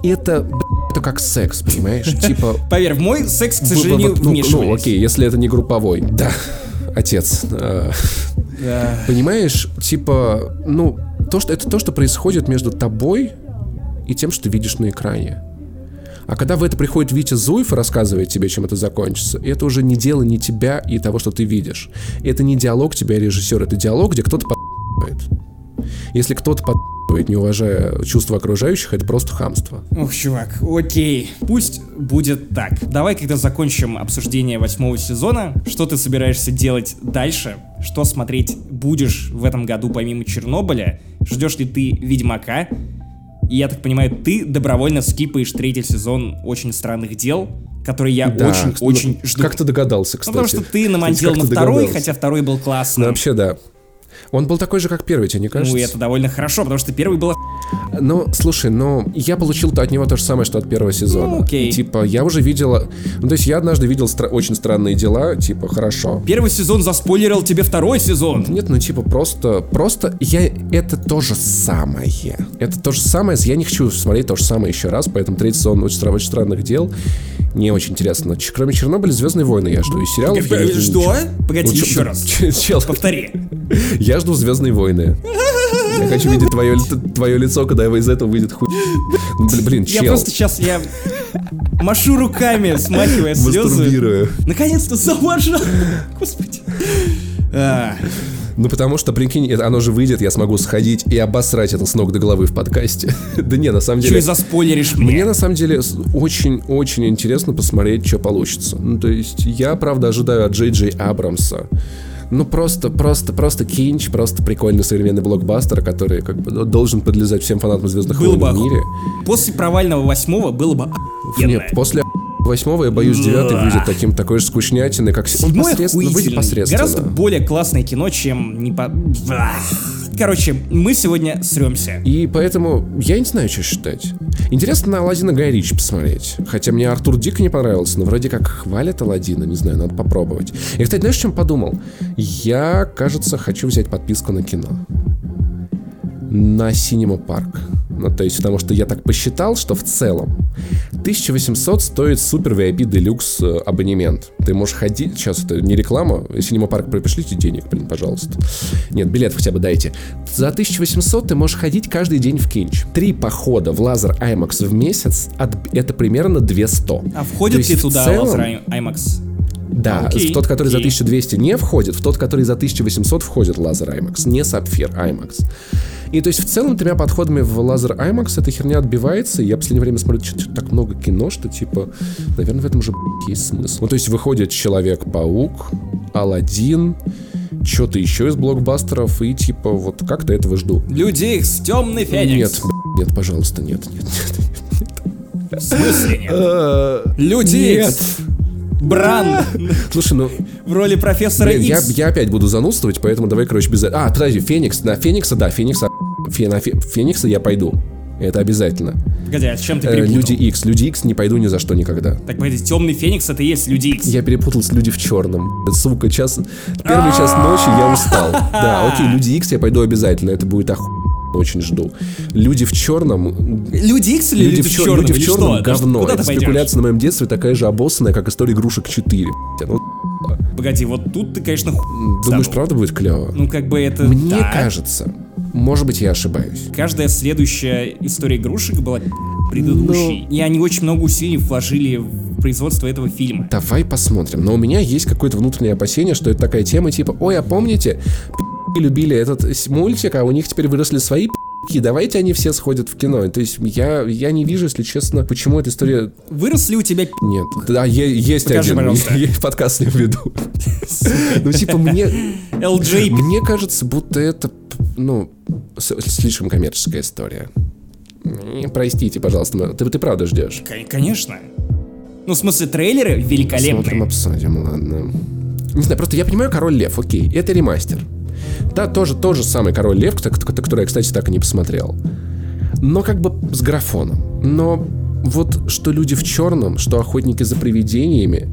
Это, это как секс, понимаешь? Типа... Поверь, в мой секс, к сожалению, ну, ну, окей, если это не групповой. Да, отец. Понимаешь, типа, ну, то, что, это то, что происходит между тобой и тем, что ты видишь на экране. А когда в это приходит Витя Зуев и рассказывает тебе, чем это закончится, это уже не дело не тебя и того, что ты видишь. Это не диалог тебя и режиссера, это диалог, где кто-то под***ывает. Если кто-то под не уважая чувства окружающих, это просто хамство. Ох, чувак, окей. Пусть будет так. Давай, когда закончим обсуждение восьмого сезона, что ты собираешься делать дальше? Что смотреть будешь в этом году помимо Чернобыля? Ждешь ли ты Ведьмака? И я так понимаю, ты добровольно скипаешь третий сезон «Очень странных дел», который я Да, очень-очень ну, жду. Как ты догадался, Ну, кстати? потому что ты намонтил Как на второй, догадался? хотя второй был Ну, классный. вообще, да. Он был такой же, как первый, тебе не кажется? Ну, это довольно хорошо, потому что первый был Ну, слушай, ну, я получил от него то же самое, что от первого сезона. Ну, окей. И, типа, я уже видела... Ну, то есть я однажды видел стра- очень странные дела, типа, хорошо. Первый сезон заспойлерил тебе второй сезон. Нет, ну, типа, просто... Просто я... Это то же самое. Это то же самое. Я не хочу смотреть то же самое еще раз, поэтому третий сезон очень, очень странных дел. Не очень интересно. Ч- Кроме Чернобыля, Звездные войны я жду. И я жду Что? Погоди, Ну, чё- еще раз. чел, Повтори. Я жду Звездные войны. Я хочу видеть твое, твое лицо, когда из этого выйдет хуй. Ну, Блин, блин, Я чел. просто сейчас, я машу руками, смахивая слезы. Наконец-то заворжал. Господи. Ну, потому что, прикинь, это- оно же выйдет, я смогу сходить и обосрать это с ног до головы в подкасте. Да не, на самом деле... заспойлеришь Мне мне? на самом деле очень-очень интересно посмотреть, что получится. Ну, то есть, я, правда, ожидаю от Джей Джей Абрамса. Ну, просто, просто, просто кинч, просто прикольный современный блокбастер, который как бы должен подлезать всем фанатам Звездных войн бы в мире. После провального восьмого было бы. Нет, после восьмого, я боюсь, девятый выйдет таким такой же скучнятиной, как... Седьмой посредственно, выйдет охуительный. посредственно. Гораздо более классное кино, чем не по... Короче, мы сегодня сремся. И поэтому я не знаю, что считать. Интересно на Алладина Гай посмотреть. Хотя мне Артур дико не понравился, но вроде как хвалят Алладина, не знаю, надо попробовать. И, кстати, знаешь, чем подумал? Я, кажется, хочу взять подписку на кино. На Cinema Park. Ну, то есть, потому что я так посчитал, что в целом 1800 стоит супер VIP Deluxe э, абонемент. Ты можешь ходить... Сейчас это не реклама. Cinema Park, пришлите денег, блин, пожалуйста. Нет, билет хотя бы дайте. За 1800 ты можешь ходить каждый день в кинч. Три похода в лазер IMAX в месяц, от- это примерно 200. А входит ли туда целом- лазер IMAX? Да, Окей, в тот, который за окей. 1200 не входит, в тот, который за 1800 входит лазер IMAX, не сапфир IMAX. И то есть в целом тремя подходами в лазер IMAX эта херня отбивается, и я в последнее время смотрю что-то так много кино, что типа, наверное, в этом же б***ь, есть смысл. Ну то есть выходит Человек-паук, Алладин, что-то еще из блокбастеров, и типа вот как-то этого жду. Люди Икс, Темный Нет, Феникс. б***ь, нет, пожалуйста, нет, нет, нет. В смысле нет? Э, Люди Нет. Икс. Бран Слушай, ну в роли профессора Блин, я, Икс. я опять буду занудствовать, поэтому давай, короче, без... А, подожди, Феникс, на Феникса, да, Феникса, Фе- на Фе- Феникса я пойду. Это обязательно. Погоди, а с чем ты Э, перепутал? Люди X, Люди X не пойду ни за что никогда. Так, погоди, Темный Феникс это и есть Люди Икс. Я перепутал с Люди в черном. Сука, час... Первый час ночи я устал. Да, окей, Люди X я пойду обязательно, это будет оху... Очень жду. Люди в черном... Люди Икс или Люди, Люди в, в чер- черном? люди в черном говно. Куда Это спекуляция на моем детстве такая же обоссанная, как история игрушек 4. блядь. Ну, Погоди, вот тут ты, конечно, ху... думаешь, станул. правда будет клево? Ну, как бы это... Мне да. кажется, может быть, я ошибаюсь. Каждая следующая история игрушек была предыдущей. Ну. И они очень много усилий вложили в производство этого фильма. Давай посмотрим. Но у меня есть какое-то внутреннее опасение, что это такая тема типа, ой, а помните, любили этот мультик, а у них теперь выросли свои пи***ки, давайте они все сходят в кино. То есть я, я не вижу, если честно, почему эта история... Вырос ли у тебя Нет. Да, е- есть Покажи, один. пожалуйста. Я подкаст ним веду. Ну, типа, мне... LJ? Мне кажется, будто это, ну, слишком коммерческая история. Простите, пожалуйста, ты, ты правда ждешь? Кон- Конечно. Ну, в смысле, трейлеры великолепные. Смотрим, обсудим, ладно. Не знаю, просто я понимаю Король Лев, окей, это ремастер. Да, тоже тот же самый Король Лев, который я, кстати, так и не посмотрел. Но как бы с графоном. Но вот что люди в черном, что охотники за привидениями,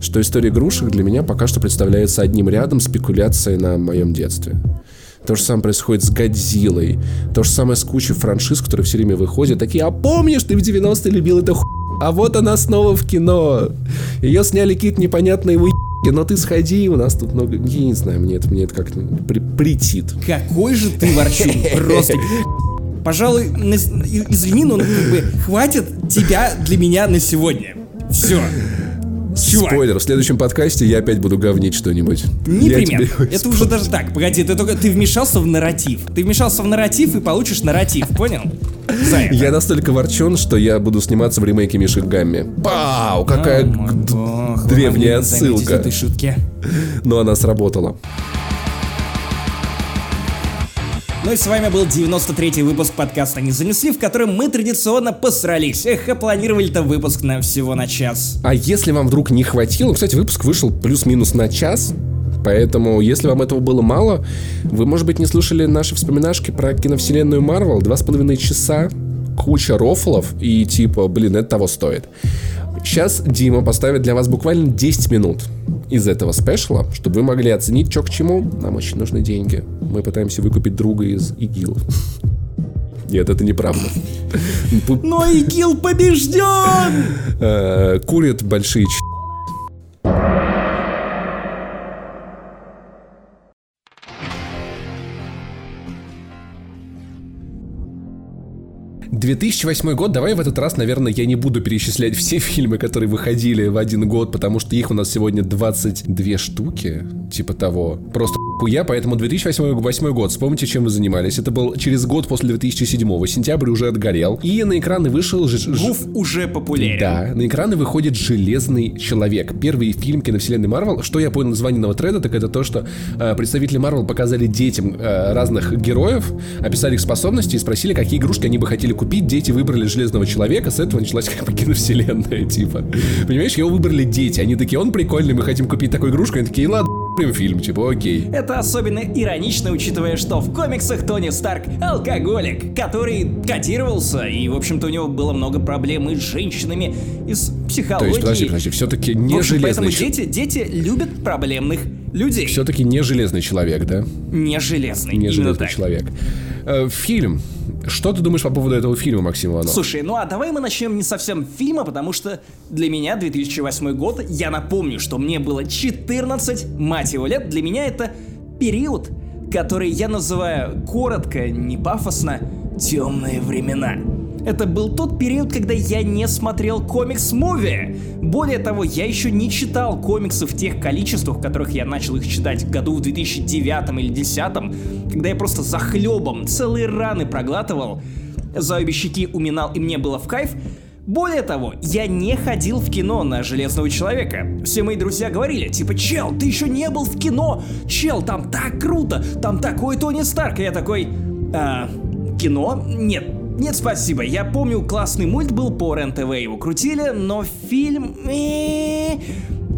что история игрушек для меня пока что представляется одним рядом спекуляцией на моем детстве. То же самое происходит с Годзиллой. То же самое с кучей франшиз, которые все время выходят. Такие, а помнишь, ты в 90-е любил эту ху... А вот она снова в кино. Ее сняли какие-то непонятные уебки, но ты сходи, у нас тут много... Я не знаю, мне это, мне это как-то при- претит. Какой же ты ворчун. Просто Пожалуй, извини, но ну, хватит тебя для меня на сегодня. Все. Чувак. Спойлер, в следующем подкасте я опять буду говнить что-нибудь. Непременно. Это уже даже так. Погоди, ты только ты вмешался в нарратив. Ты вмешался в нарратив и получишь нарратив, понял? Я настолько ворчен, что я буду сниматься в ремейке Миши Гамми. Пау, какая древняя отсылка. этой шутке. Но она сработала. Ну и с вами был 93-й выпуск подкаста «Не занесли», в котором мы традиционно посрались. Эх, а планировали-то выпуск на всего на час. А если вам вдруг не хватило, кстати, выпуск вышел плюс-минус на час, Поэтому, если вам этого было мало, вы, может быть, не слушали наши вспоминашки про киновселенную Марвел. Два с половиной часа, куча рофлов и типа, блин, это того стоит. Сейчас Дима поставит для вас буквально 10 минут из этого спешла, чтобы вы могли оценить, что к чему. Нам очень нужны деньги. Мы пытаемся выкупить друга из ИГИЛ. Нет, это неправда. Но ИГИЛ побежден! Э, курит большие 2008 год, давай в этот раз, наверное, я не буду перечислять все фильмы, которые выходили в один год, потому что их у нас сегодня 22 штуки, типа того. Просто хуя, поэтому 2008 год, вспомните, чем вы занимались. Это был через год после 2007, сентябрь уже отгорел, и на экраны вышел... Ж... Гуф уже популярен. Да, на экраны выходит «Железный человек», первый фильм киновселенной Марвел. Что я понял название нового треда, так это то, что э, представители Марвел показали детям э, разных героев, описали их способности и спросили, какие игрушки они бы хотели купить. Дети выбрали «Железного человека», с этого началась как бы киновселенная, типа. Понимаешь, его выбрали дети, они такие, он прикольный, мы хотим купить такую игрушку, они такие, ладно, фильм, типа, окей. Это особенно иронично, учитывая, что в комиксах Тони Старк алкоголик, который котировался, и, в общем-то, у него было много проблем и с женщинами, и с психологией. То есть, подожди, подожди, все-таки не в общем, железный... Поэтому дети, дети любят проблемных людей. Все-таки не железный человек, да? Не железный, Не железный так. человек. Э, фильм что ты думаешь по поводу этого фильма, Максим Иванов? Слушай, ну а давай мы начнем не совсем фильма, потому что для меня 2008 год, я напомню, что мне было 14, мать его, лет, для меня это период, который я называю коротко, не пафосно, темные времена. Это был тот период, когда я не смотрел комикс-муви. Более того, я еще не читал комиксы в тех количествах, в которых я начал их читать в году в 2009 или 2010, когда я просто захлебом целые раны проглатывал, за обе щеки уминал и мне было в кайф, более того, я не ходил в кино на Железного Человека. Все мои друзья говорили, типа, чел, ты еще не был в кино, чел, там так круто, там такой Тони Старк. И я такой, а, кино? Нет, нет, спасибо. Я помню, классный мульт был по РЕН-ТВ, его крутили, но фильм...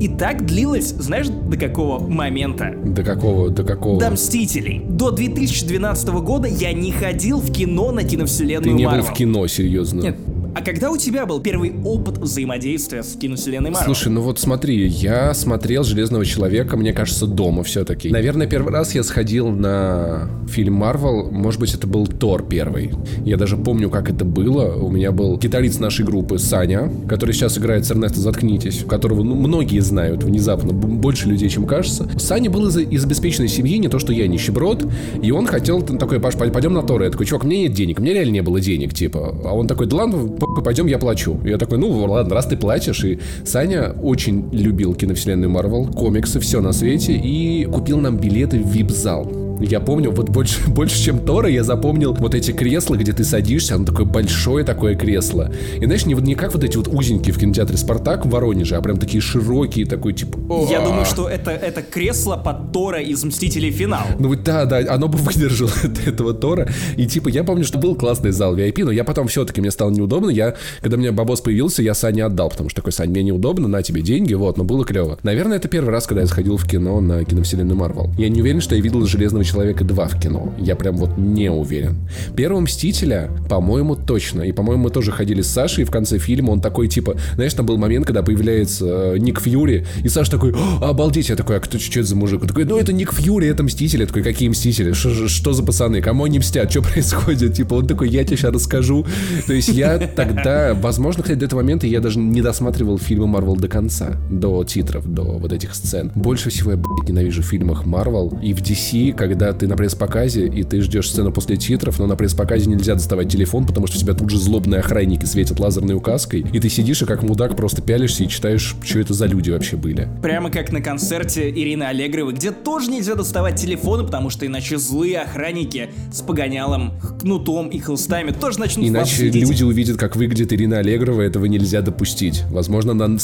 И так длилось, знаешь, до какого момента? До какого, до какого? До Мстителей. До 2012 года я не ходил в кино на киновселенную Ты не Marvel. был в кино, серьезно? Нет, а когда у тебя был первый опыт взаимодействия с киновселенной Марвел? Слушай, ну вот смотри, я смотрел «Железного человека», мне кажется, дома все-таки. Наверное, первый раз я сходил на фильм Марвел, может быть, это был Тор первый. Я даже помню, как это было. У меня был гитарист нашей группы Саня, который сейчас играет с Эрнесто «Заткнитесь», которого ну, многие знают внезапно, больше людей, чем кажется. Саня был из, из обеспеченной семьи, не то, что я нищеброд, и он хотел, такой, Паш, пойдем на Тор. Я такой, чувак, мне нет денег, мне реально не было денег, типа. А он такой, да ладно, пойдем, я плачу. Я такой, ну ладно, раз ты платишь. И Саня очень любил киновселенную Марвел, комиксы, все на свете, и купил нам билеты в VIP-зал. Я помню, вот больше, больше чем Тора, я запомнил вот эти кресла, где ты садишься, оно такое большое такое кресло. И знаешь, не, не как вот эти вот узенькие в кинотеатре «Спартак» в Воронеже, а прям такие широкие, такой типа... Я думаю, что это, это кресло под Тора из «Мстителей. Финал». Ну да, да, оно бы выдержало этого Тора. И типа, я помню, что был классный зал VIP, но я потом все-таки, мне стало неудобно. Я, когда у меня бабос появился, я Сане отдал, потому что такой, Сань, мне неудобно, на тебе деньги, вот, но было клево. Наверное, это первый раз, когда я сходил в кино на киновселенную Марвел. Я не уверен, что я видел «Железного человека 2» в кино. Я прям вот не уверен. Первого Мстителя, по-моему, точно. И, по-моему, мы тоже ходили с Сашей, и в конце фильма он такой, типа, знаешь, там был момент, когда появляется э, Ник Фьюри, и Саша такой, обалдеть, я такой, а кто, что это за мужик? Он такой, ну это Ник Фьюри, это Мстители. Я такой, какие Мстители? Что, что за пацаны? Кому они мстят? Что происходит? Типа, он такой, я тебе сейчас расскажу. То есть я тогда, возможно, кстати, до этого момента я даже не досматривал фильмы Марвел до конца, до титров, до вот этих сцен. Больше всего я, блядь, ненавижу в фильмах Марвел и в DC, когда когда ты на пресс-показе, и ты ждешь сцену после титров, но на пресс-показе нельзя доставать телефон, потому что тебя тут же злобные охранники светят лазерной указкой, и ты сидишь и как мудак просто пялишься и читаешь, что это за люди вообще были. Прямо как на концерте Ирины Аллегровой, где тоже нельзя доставать телефоны, потому что иначе злые охранники с погонялом, кнутом и хлыстами тоже начнут Иначе люди увидят, как выглядит Ирина Аллегрова, этого нельзя допустить. Возможно, она...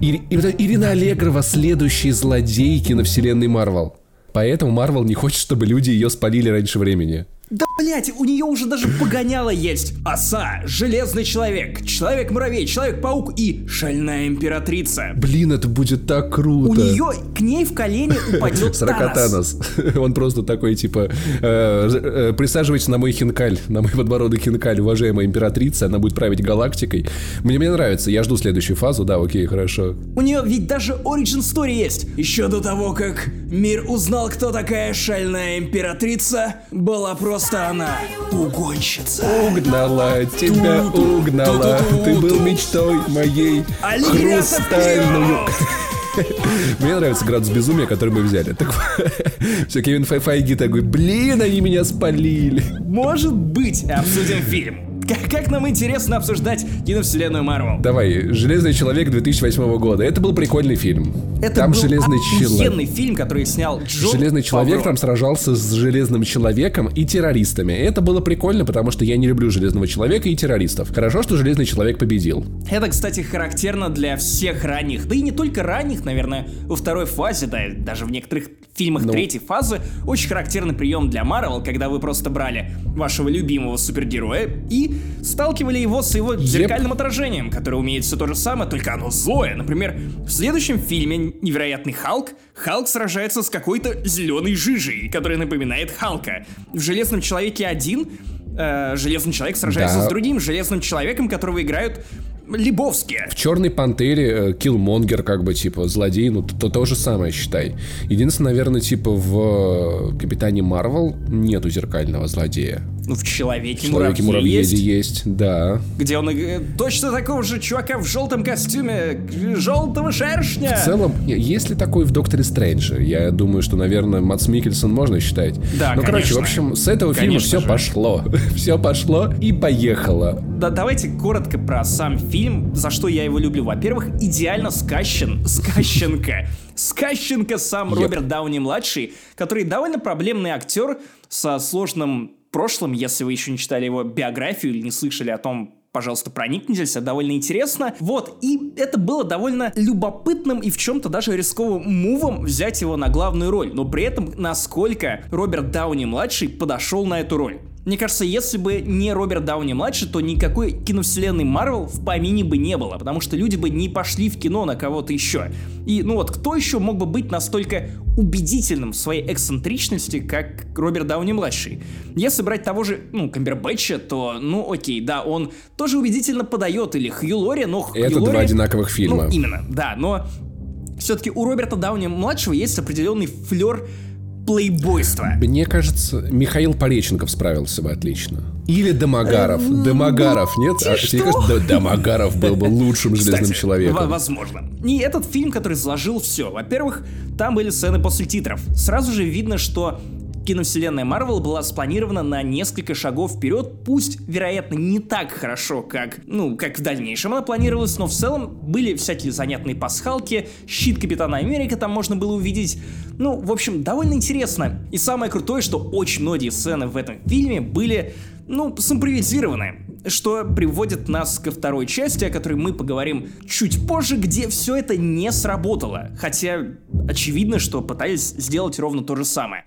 Ирина Аллегрова следующий злодей киновселенной Марвел. Поэтому Марвел не хочет, чтобы люди ее спалили раньше времени. Да, блять, у нее уже даже погоняло есть. Оса, Железный Человек, Человек-муравей, Человек-паук и Шальная Императрица. Блин, это будет так круто. У нее к ней в колени упадет Танос. Он просто такой, типа, э, э, присаживайтесь на мой хинкаль, на мой подбородок хинкаль, уважаемая императрица, она будет править галактикой. Мне, мне нравится, я жду следующую фазу, да, окей, хорошо. У нее ведь даже Origin Story есть. Еще до того, как мир узнал, кто такая Шальная Императрица, была просто просто она угонщица. Угнала тебя, угнала. Ты был мечтой моей хрустальную. Мне нравится градус безумия, который мы взяли. Так, все, Кевин Файги такой, блин, они меня спалили. Может быть, обсудим фильм. Как, как нам интересно обсуждать киновселенную Марвел. Давай, Железный человек 2008 года. Это был прикольный фильм. Это там был Железный человек. фильм, который снял Джо Железный человек Павро. там сражался с Железным человеком и террористами. Это было прикольно, потому что я не люблю Железного человека и террористов. Хорошо, что Железный человек победил. Это, кстати, характерно для всех ранних, да и не только ранних, наверное, во второй фазе, да, даже в некоторых фильмах ну. третьей фазы очень характерный прием для Марвел, когда вы просто брали вашего любимого супергероя и сталкивали его с его зеркальным yep. отражением, которое умеет все то же самое, только оно злое. Например, в следующем фильме «Невероятный Халк» Халк сражается с какой-то зеленой жижей, которая напоминает Халка. В «Железном Человеке 1» э, Железный Человек сражается да. с другим Железным Человеком, которого играют Лебовские. В Черной Пантере э, Киллмонгер, как бы, типа, злодей, ну, то, то же самое, считай. Единственное, наверное, типа, в Капитане Марвел нету зеркального злодея. Ну, в Человеке, Человеке муравье есть. есть, да. Где он э, точно такого же чувака в желтом костюме, желтого шершня. В целом, есть ли такой в Докторе Стрэндже? Я думаю, что, наверное, Мац Микельсон можно считать. Да, Ну, короче, в общем, с этого конечно фильма все же. пошло. все пошло и поехало. Да, давайте коротко про сам фильм, за что я его люблю. Во-первых, идеально скащен, скащенка. Скащенко сам yep. Роберт Дауни-младший, который довольно проблемный актер со сложным прошлым, если вы еще не читали его биографию или не слышали о том, пожалуйста, проникнитесь, это довольно интересно. Вот, и это было довольно любопытным и в чем-то даже рисковым мувом взять его на главную роль, но при этом насколько Роберт Дауни-младший подошел на эту роль. Мне кажется, если бы не Роберт Дауни-младший, то никакой киновселенной Марвел в помине бы не было, потому что люди бы не пошли в кино на кого-то еще. И, ну вот, кто еще мог бы быть настолько убедительным в своей эксцентричности, как Роберт Дауни-младший? Если брать того же, ну, Камбербэтча, то, ну, окей, да, он тоже убедительно подает, или Хью Лори, но Хью Это Лори, два одинаковых фильма. Ну, именно, да, но все-таки у Роберта Дауни-младшего есть определенный флер плейбойства. Мне кажется, Михаил Пореченков справился бы отлично. Или Домогаров. Э, Домогаров, нет? А, тебе кажется, Домогаров был бы лучшим железным Кстати, человеком. Возможно. И этот фильм, который сложил все. Во-первых, там были сцены после титров. Сразу же видно, что киновселенная Марвел была спланирована на несколько шагов вперед, пусть, вероятно, не так хорошо, как, ну, как в дальнейшем она планировалась, но в целом были всякие занятные пасхалки, щит Капитана Америка там можно было увидеть, ну, в общем, довольно интересно. И самое крутое, что очень многие сцены в этом фильме были, ну, симпровизированы что приводит нас ко второй части, о которой мы поговорим чуть позже, где все это не сработало. Хотя очевидно, что пытались сделать ровно то же самое.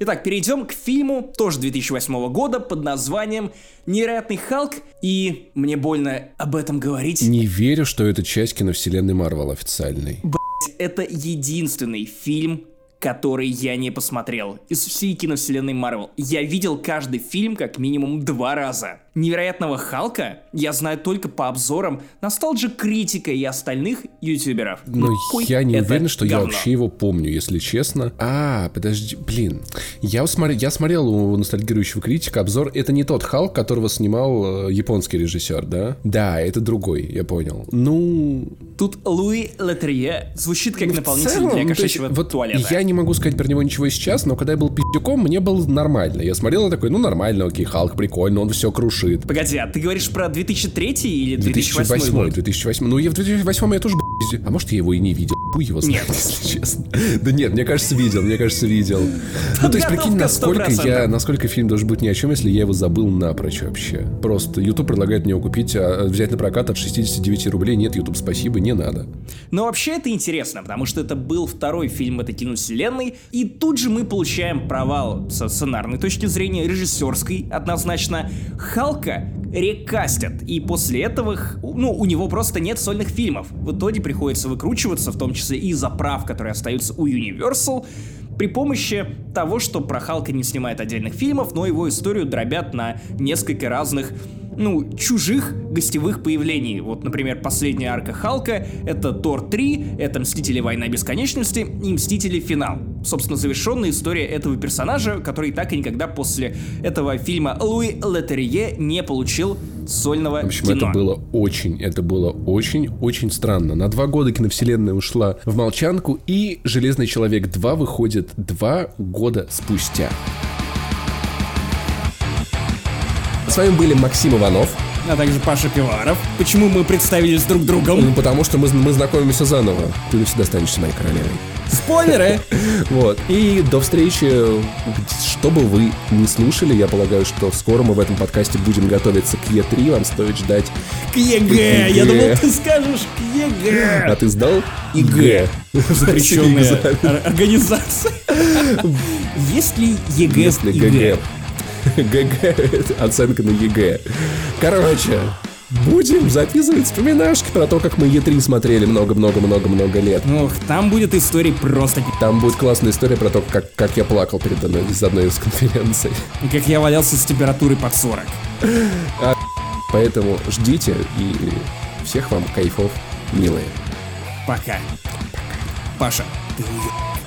Итак, перейдем к фильму, тоже 2008 года, под названием «Невероятный Халк», и мне больно об этом говорить. Не верю, что это часть киновселенной Марвел официальной. Блять, это единственный фильм, который я не посмотрел из всей киновселенной Марвел. Я видел каждый фильм как минимум два раза. Невероятного Халка я знаю только по обзорам Носталджи Критика и остальных ютуберов. Но Какой я не уверен, что говно. я вообще его помню, если честно. А, подожди, блин. Я, смотр... я смотрел у ностальгирующего критика обзор. Это не тот Халк, которого снимал э, японский режиссер, да? Да, это другой, я понял. Ну... Тут Луи Летерье звучит как ну, наполнитель целом, для кошачьего вот туалета. Я не могу сказать про него ничего сейчас, но когда я был пиздюком, мне было нормально. Я смотрел и такой, ну нормально, окей, Халк прикольно, он все крушит. Погоди, а ты говоришь про 2003 или 2008 2008 год? 2008. Ну, я в 2008 я тоже. А может, я его и не видел. Хуй его знает, нет. если честно. Да нет, мне кажется, видел, мне кажется, видел. Ну, то есть, прикинь, насколько я, насколько фильм должен быть ни о чем, если я его забыл напрочь вообще. Просто YouTube предлагает мне его купить, а взять на прокат от 69 рублей. Нет, YouTube, спасибо, не надо. Но вообще это интересно, потому что это был второй фильм этой киновселенной, и тут же мы получаем провал со сценарной точки зрения, режиссерской однозначно. Халка рекастят, и после этого, ну, у него просто нет сольных фильмов. В итоге приходится выкручиваться, в том числе и за прав, которые остаются у Universal, при помощи того, что про Халка не снимает отдельных фильмов, но его историю дробят на несколько разных ну, чужих гостевых появлений. Вот, например, последняя арка Халка — это Тор 3, это Мстители Война Бесконечности и Мстители Финал. Собственно, завершенная история этого персонажа, который так и никогда после этого фильма Луи Летерье не получил сольного В общем, кино. это было очень, это было очень-очень странно. На два года киновселенная ушла в молчанку, и «Железный человек 2» выходит два года спустя. С вами были Максим Иванов. А также Паша Пиваров. Почему мы представились друг другом? Ну, потому что мы, мы знакомимся заново. Ты навсегда станешь моей королевой. Спойлеры! Вот. И до встречи. Что бы вы не слушали, я полагаю, что скоро мы в этом подкасте будем готовиться к E3. Вам стоит ждать... К ЕГЭ! Я думал, ты скажешь к ЕГЭ! А ты сдал? ЕГЭ. Запрещенная организация. Есть ли ЕГЭ? Если ГГ. ГГ, оценка на ЕГЭ. Короче, Будем записывать вспоминашки про то, как мы E3 смотрели много-много-много-много лет. Ох, там будет история просто... Там будет классная история про то, как, как я плакал перед одной, из одной из конференций. И как я валялся с температурой под 40. А, поэтому ждите и всех вам кайфов, милые. Пока. Пока. Паша, ты уеб.